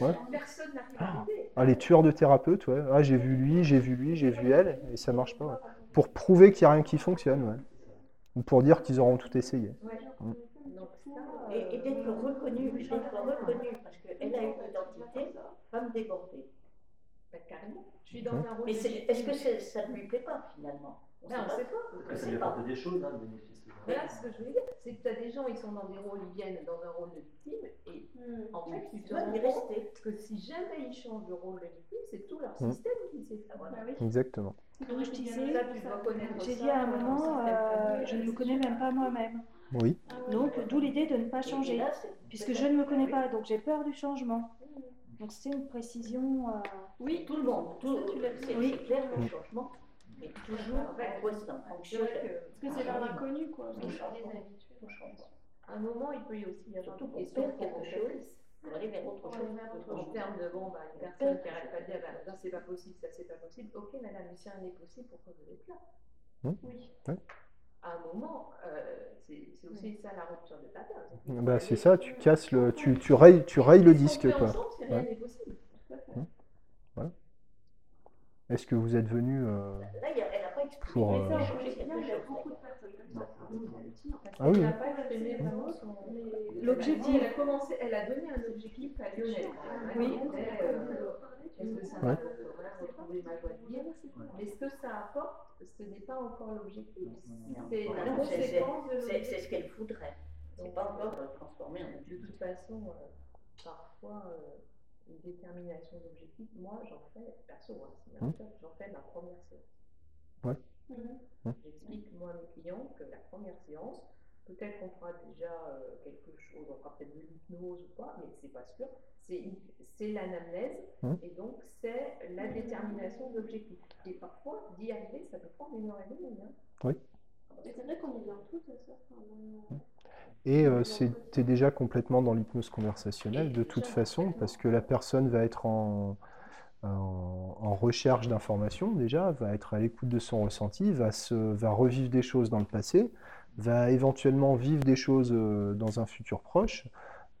ouais. Personne l'aider. Ah, les tueurs de thérapeutes, ouais. Ah, j'ai vu lui, j'ai vu lui, j'ai vu elle, et ça marche pas. ouais. Pour prouver qu'il n'y a rien qui fonctionne, ouais. Ou pour dire qu'ils auront tout essayé. Ça, et, et d'être reconnue, d'être reconnue, parce qu'elle a une identité femme débordée. Bah, carrément. Je suis dans un rôle Mais victime. est-ce que ça ne lui plaît pas finalement? On Ben, on sait pas. pas. apporte des choses, hein, le bénéfice. Voilà ce que je voulais dire, c'est que tu as des gens, ils sont dans des rôles, ils viennent dans un rôle de victime, et en fait, dois rends y compte rester. que si jamais ils changent de rôle de victime, c'est tout leur Mm. système qui s'effondre. Exactement. Donc je disais, connaître j'ai dit à un moment, euh, je ne me c'est connais même pas moi-même. Oui. Donc d'où l'idée de ne pas changer, là, c'est puisque je ne me connais pas, donc j'ai peur du changement. Donc c'est une précision. euh, Oui, tout le monde. Tout, Ça, tu c'est c'est clair, le changement est toujours C'est anxieux. Parce que c'est dans l'inconnu, quoi. On change. à un moment, il peut y aussi y avoir Surtout qu'on perd quelque chose pour aller vers autre chose. En termes de, bon, bah, une personne qui arrête pas de dire, bah, ça c'est pas possible, ça c'est pas possible. Ok, madame, mais si rien n'est possible, pourquoi vous êtes là? Oui. Ouais. À un moment, euh, c'est aussi ça la rupture de pattern. Bah, c'est ça, tu casses le, tu, tu rayes, tu rayes le disque, quoi. ensemble si rien Ouais. n'est possible Tout à fait. Est-ce que vous êtes venu euh, Là, il y a- elle n'a pas exprimé Pour, euh, Ah qu'elle oui, n'a oui. pas exprimé vraiment son L'objectif. Elle a commencé, elle a donné un objectif à Lionel. Oui. Euh, Est-ce que ça Ouais. m'apporterait retrouver ma joie de vivre Mais ce que ça apporte, ce n'est pas encore l'objectif. C'est la conséquence de C'est ce qu'elle voudrait. C'est pas encore euh, transformé en De objectif. toute façon, euh, parfois, euh, une détermination d'objectif, moi j'en fais, perso, hein, c'est méthode, j'en fais ma première séance. Ouais. Hum. J'explique moi à mes clients que la première séance, peut-être qu'on fera déjà euh, quelque chose, on fera peut-être de l'hypnose ou pas, mais c'est pas sûr. C'est l'anamnèse Hum. et donc c'est la détermination d'objectif. Et parfois, d'y arriver, ça peut prendre une heure et demie. Hein. C'est vrai qu'on est ça. on- Et euh, c'est t'es déjà complètement dans l'hypnose conversationnelle de toute façon, parce que la personne va être en, en, en recherche d'informations déjà, va être à l'écoute de son ressenti, va, se, va revivre des choses dans le passé, va éventuellement vivre des choses euh, dans un futur proche.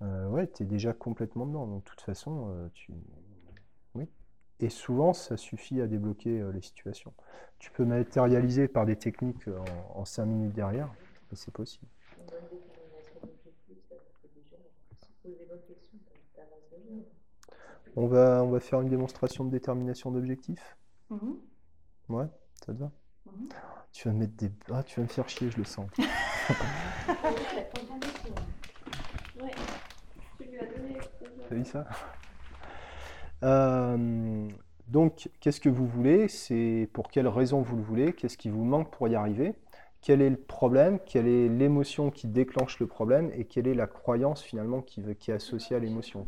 Euh, ouais, tu es déjà complètement dedans. Donc, de toute façon, euh, tu... Et souvent, ça suffit à débloquer euh, les situations. Tu peux matérialiser par des techniques euh, en, en 5 minutes derrière, et c'est possible. On va, on va faire une démonstration de détermination d'objectif. mhm. Ouais, ça te va? Mhm. Tu vas me mettre des... Ah, tu vas me faire chier, je le sens. Ouais. Tu lui as donné. T'as vu ça? Euh, Donc, qu'est-ce que vous voulez? C'est pour quelle raison vous le voulez? Qu'est-ce qui vous manque pour y arriver? Quel est le problème? Quelle est l'émotion qui déclenche le problème? Et quelle est la croyance finalement qui, est associée à l'émotion.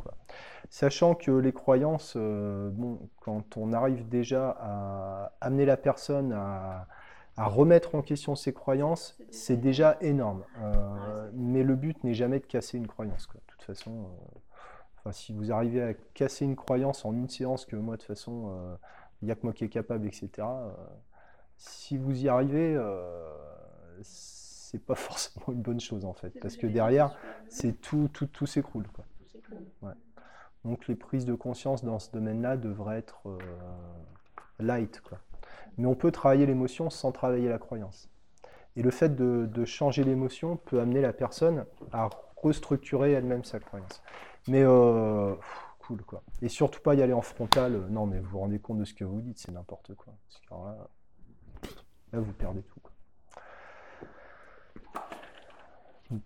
Sachant que les croyances, euh, bon, quand on arrive déjà à amener la personne à, à remettre en question ses croyances, c'est déjà énorme. Euh, mais le but n'est jamais de casser une croyance. quoi. De toute façon, euh, enfin, si vous arrivez à casser une croyance en une séance, que moi, de toute façon, euh, il n'y a que moi qui est capable, etc., euh, si vous y arrivez, euh, c'est pas forcément une bonne chose, en fait. Parce que derrière, c'est tout, tout, tout s'écroule. quoi. Ouais. Donc les prises de conscience dans ce domaine-là devraient être euh, light. Quoi. Mais on peut travailler l'émotion sans travailler la croyance. Et le fait de, de changer l'émotion peut amener la personne à restructurer elle-même sa croyance. Mais euh, cool quoi. Et surtout pas y aller en frontal. euh, Non mais vous vous rendez compte de ce que vous dites, c'est n'importe quoi. Parce que alors là, là, vous perdez tout. quoi.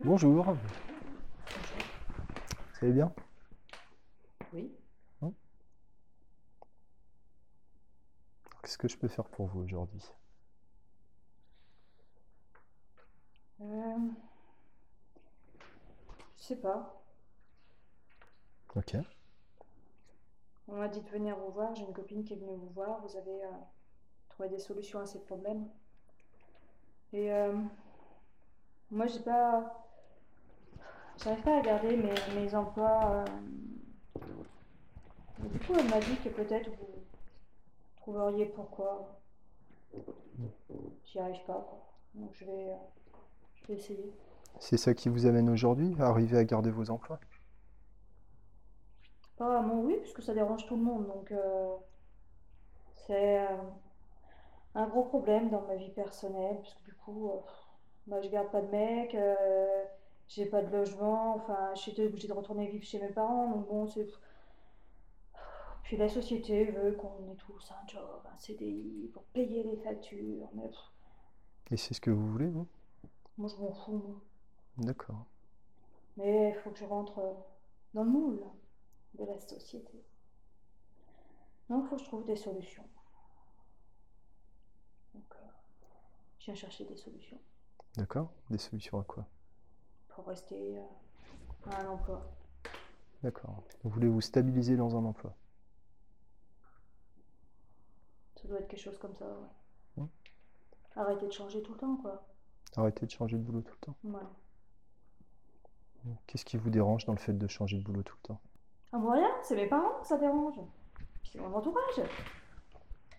Bonjour. Vous allez bien? Oui. Hein? Qu'est-ce que je peux faire pour vous aujourd'hui? Euh, je sais pas. Ok. On m'a dit de venir vous voir. J'ai une copine qui est venue vous voir. Vous avez euh, trouvé des solutions à ces problèmes. Et euh, moi, j'ai pas. J'arrive pas à garder mes, mes emplois. euh. Et Du coup, elle m'a dit que peut-être vous trouveriez pourquoi. J'y arrive pas. quoi. Donc je vais, je vais essayer. C'est ça qui vous amène aujourd'hui, à arriver à garder vos emplois? Pas vraiment, oui, puisque ça dérange tout le monde. Donc, euh, c'est euh, un gros problème dans ma vie personnelle, puisque du coup, euh, bah, je garde pas de mec, euh, j'ai pas de logement, enfin, j'étais obligée de retourner vivre chez mes parents. Donc, bon, c'est. Puis la société veut qu'on ait tous un job, un CDI, pour payer les factures. Mais Et c'est ce que vous voulez, vous? Moi, je m'en fous, moi. D'accord. Mais il faut que je rentre euh, dans le moule de la société. Donc, il faut que je trouve des solutions. Donc, euh, je viens chercher des solutions D'accord. Des solutions à quoi? pour rester euh, à un emploi. D'accord. Vous voulez vous stabiliser dans un emploi? Ça doit être quelque chose comme ça, ouais. Hmm. Arrêter de changer tout le temps, quoi. Arrêter de changer de boulot tout le temps. Ouais. Qu'est-ce qui vous dérange dans le fait de changer de boulot tout le temps? Ah bon, rien, c'est mes parents que ça dérange. C'est mon entourage.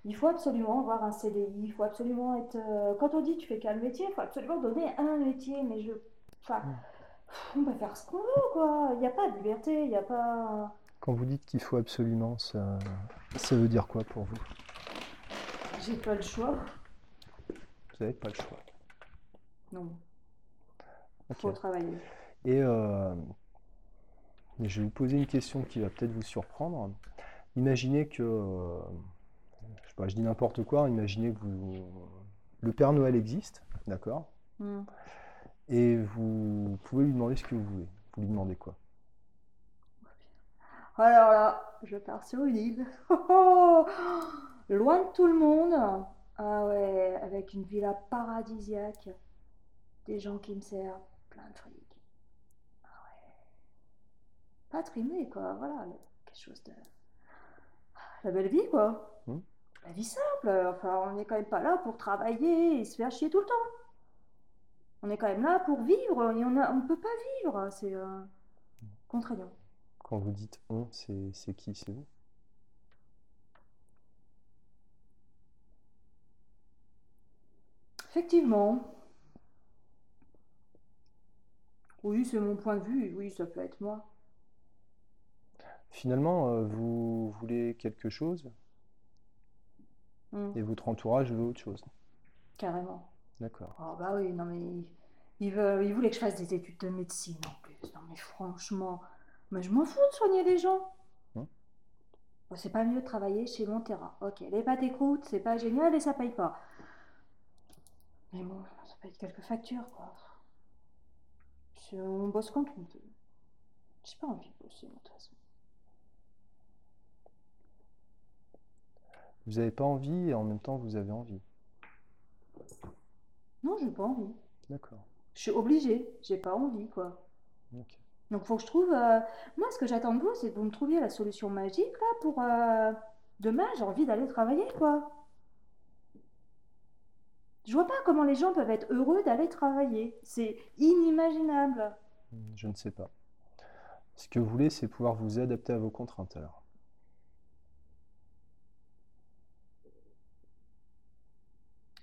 Il faut absolument avoir un CDI, il faut absolument être. euh, Quand on dit tu fais quel métier, il faut absolument donner un métier, mais je. Enfin, on peut faire ce qu'on veut, quoi. Il n'y a pas de liberté, il n'y a pas. Quand vous dites qu'il faut absolument, ça, ça veut dire quoi pour vous? J'ai pas le choix. Vous n'avez pas le choix. Non, Ok. faut travailler. Et euh, je vais vous poser une question qui va peut-être vous surprendre. Imaginez que, euh, je sais pas, je dis n'importe quoi, imaginez que vous, le Père Noël existe, d'accord? Hmm. Et vous pouvez lui demander ce que vous voulez. Vous lui demandez quoi? Alors là, je pars sur une île. Oh, oh, loin de tout le monde. Ah ouais, avec une villa paradisiaque. Des gens qui me servent plein de fric. Ah ouais. Pas trimé, quoi. Voilà, quelque chose de. La belle vie, quoi. Hmm. La vie simple. Enfin, on n'est quand même pas là pour travailler et se faire chier tout le temps. On est quand même là pour vivre et on on peut pas vivre. C'est euh, contraignant. Quand vous dites on, c'est qui? C'est vous? Effectivement. Oui, c'est mon point de vue. Oui, ça peut être moi. Finalement, euh, vous voulez quelque chose Hmm, et votre entourage veut autre chose. carrément. D'accord. Ah bah oui, non mais il, il veut, il voulait que je fasse des études de médecine en plus. Non mais franchement, mais je m'en fous de soigner les gens. Bon, c'est pas mieux de travailler chez Montera. Ok, les pâtes et croûtes, c'est pas génial et ça paye pas. Mais bon, ça paye quelques factures quoi. On bosse quand on veut. J'ai pas envie de bosser de toute façon. Vous n'avez pas envie et en même temps vous avez envie. Non, j'ai pas envie. D'accord. Je suis obligée, j'ai pas envie quoi. Ok. Donc faut que je trouve. euh, Moi, ce que j'attends de vous, c'est que vous me trouviez la solution magique là pour. euh, Demain, j'ai envie d'aller travailler quoi. Je vois pas comment les gens peuvent être heureux d'aller travailler. C'est inimaginable. Je ne sais pas. Ce que vous voulez, c'est pouvoir vous adapter à vos contraintes alors.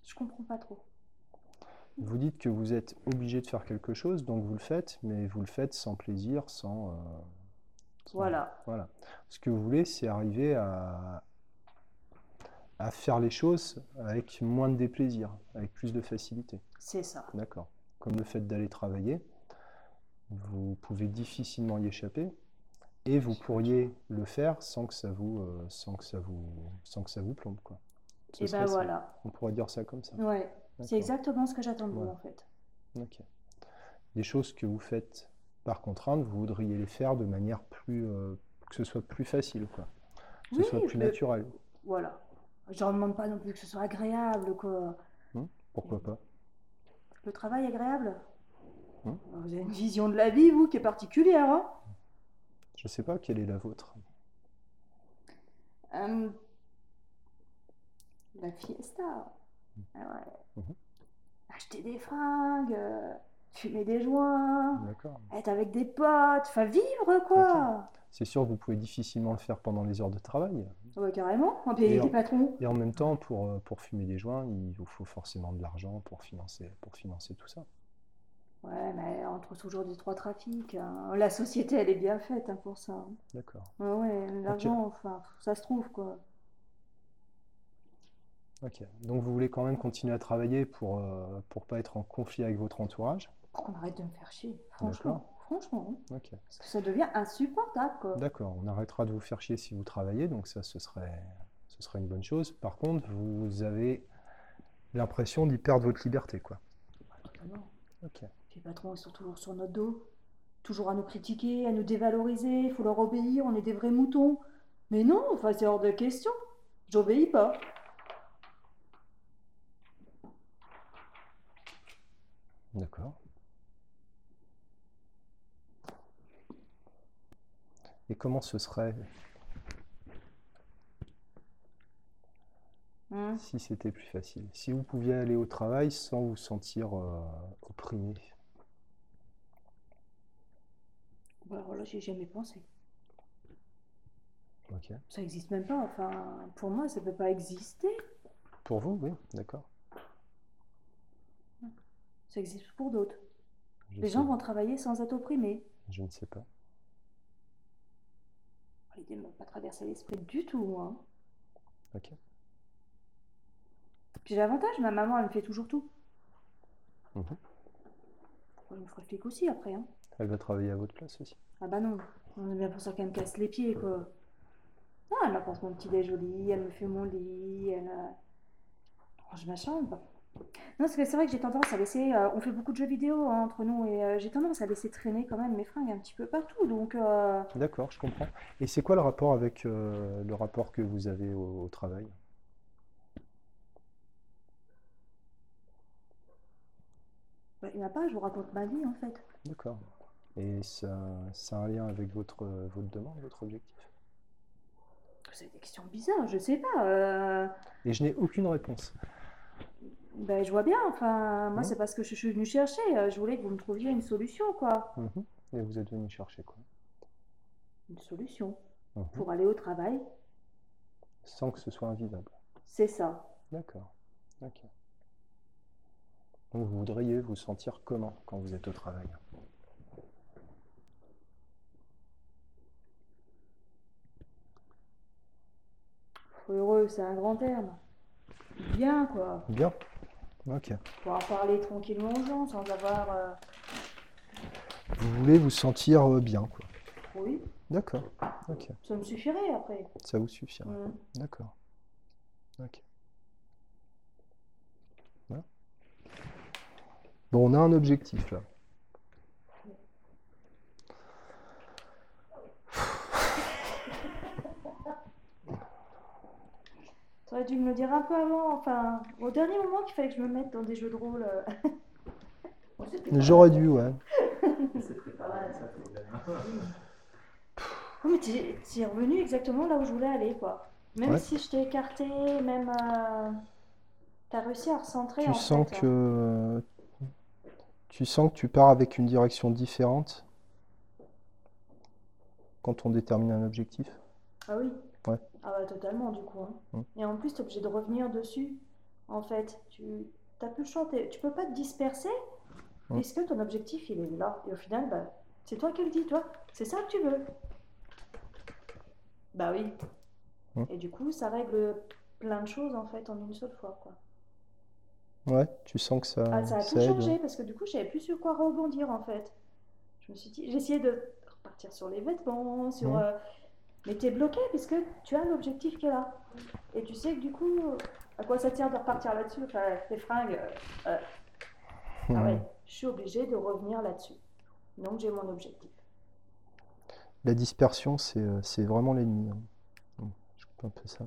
Je comprends pas trop. Vous dites que vous êtes obligé de faire quelque chose, donc vous le faites, mais vous le faites sans plaisir, sans, euh, sans- Voilà. Voilà. Ce que vous voulez, c'est arriver à, à faire les choses avec moins de déplaisir, avec plus de facilité. C'est ça. D'accord. Comme le fait d'aller travailler, vous pouvez difficilement y échapper, et vous pourriez le faire sans que ça vous, euh, sans que ça vous, sans que ça vous plombe, quoi. Ce Et ben ça. voilà. On pourrait dire ça comme ça. Ouais. C'est exactement ce que j'attends de vous Voilà. en fait. Ok. Des choses que vous faites par contrainte, vous voudriez les faire de manière plus, euh, que ce soit plus facile, quoi. Que ce soit plus le- naturel. Voilà. Je ne demande pas non plus que ce soit agréable quoi. Pourquoi pas? Le travail agréable? Vous avez une vision de la vie, vous, qui est particulière. Hein Je sais pas quelle est la vôtre. Euh, la fiesta. Ah ouais. Mhm. Acheter des fringues, fumer des joints, être avec des potes, enfin vivre quoi. C'est sûr que vous pouvez difficilement le faire pendant les heures de travail. Ouais, carrément. On paye des patrons. Et en même temps, pour, euh, pour fumer des joints, il vous faut forcément de l'argent pour financer, pour financer tout ça. Ouais, mais entre toujours des trois trafics. hein. La société, elle est bien faite hein, pour ça. hein. D'accord. Ouais, ouais, l'argent, enfin, ça se trouve quoi. Ok. Donc vous voulez quand même continuer à travailler pour ne pour pas être en conflit avec votre entourage? On arrête de me faire chier, franchement. Franchement, hein. Parce que ça devient insupportable. D'accord. On arrêtera de vous faire chier si vous travaillez, donc ça, ce serait, ce serait une bonne chose. Par contre, vous avez l'impression d'y perdre votre liberté, quoi. Totalement. Ok. Puis les patrons, ils sont toujours sur notre dos, toujours à nous critiquer, à nous dévaloriser, il faut leur obéir, on est des vrais moutons. Mais non, enfin, c'est hors de question. J'obéis pas. D'accord. Et comment ce serait Hein si c'était plus facile? Si vous pouviez aller au travail sans vous sentir euh, opprimé? Bah, alors là, j'y ai jamais pensé. Ok. Ça existe même pas. Enfin, pour moi, ça peut pas exister. Pour vous, oui, d'accord. Ça existe pour d'autres. Les sais- gens vont travailler sans être opprimés. Je ne sais pas. L'idée ne m'a pas traversé l'esprit du tout, moi. Ok. Puis j'ai l'avantage, ma maman, elle me fait toujours tout. Mhm. Elle me fera flic aussi après, hein. Elle va travailler à votre place aussi. Ah bah non, on est bien pour ça qu'elle me casse les pieds, quoi. Non, elle m'apporte mon petit déj au lit, elle me fait mon lit, elle range ma chambre. Non, parce que c'est vrai que j'ai tendance à laisser... euh, on fait beaucoup de jeux vidéo hein, entre nous, et euh, j'ai tendance à laisser traîner quand même mes fringues un petit peu partout, donc... euh, D'accord, je comprends. Et c'est quoi le rapport avec le rapport que vous avez au, au travail? bah, il n'y en a pas, je vous raconte ma vie, en fait. D'accord. Et ça, ça a un lien avec votre, votre demande, votre objectif? C'est des questions bizarres, je sais pas. Et je n'ai aucune réponse. Ben, je vois bien, enfin, moi, Mhm. c'est parce que je suis venue chercher. euh, Je voulais que vous me trouviez une solution, quoi. Mhm. Et vous êtes venu chercher quoi? Une solution Mhm. pour aller au travail, Sans que ce soit invisible. c'est ça. D'accord. Ok. Donc vous voudriez vous sentir comment quand vous êtes au travail? Heureux, c'est un grand terme. Bien, quoi. Bien. Ok. Pouvoir parler tranquillement aux gens sans avoir. euh, Vous voulez vous sentir euh, bien, quoi. Oui, D'accord. Ok. ça me suffirait après. Ça vous suffira. Mm. D'accord. Ok. Voilà. Bon, on a un objectif là. T'aurais dû me le dire un peu avant, enfin, au dernier moment qu'il fallait que je me mette dans des jeux de rôle. euh. J'aurais dû, ouais. Oh, mais t'es t'es revenu exactement là où je voulais aller, quoi. Même Ouais. si je t'ai écarté, même. euh, T'as réussi à recentrer Tu en sens fait. hein. que tu sens que tu pars avec une direction différente quand on détermine un objectif? Ah oui? Ah bah totalement du coup. hein. Mm. Et en plus, t'es obligé de revenir dessus. En fait, tu t'as plus le choix. Tu peux pas te disperser Mm. puisque ton objectif il est là? Et au final, bah, c'est toi qui le dis, toi. C'est ça que tu veux. Bah oui. Mm. Et du coup, ça règle plein de choses en fait en une seule fois, quoi. Ouais, tu sens que ça, Ah, ça a tout aide. changé parce que du coup, je savais plus sur quoi rebondir en fait. Je me suis dit, essayé de repartir sur les vêtements, sur. Mhm. euh, Mais t'es bloqué puisque tu as l'objectif qui est là. Et tu sais que du coup, à quoi ça tient de repartir là-dessus? Enfin, tes fringues. euh, euh, Ah Mhm. ouais, je suis obligée de revenir là-dessus. Donc j'ai mon objectif. La dispersion, c'est euh, vraiment l'ennemi. hein. Mm, Je coupe un peu ça.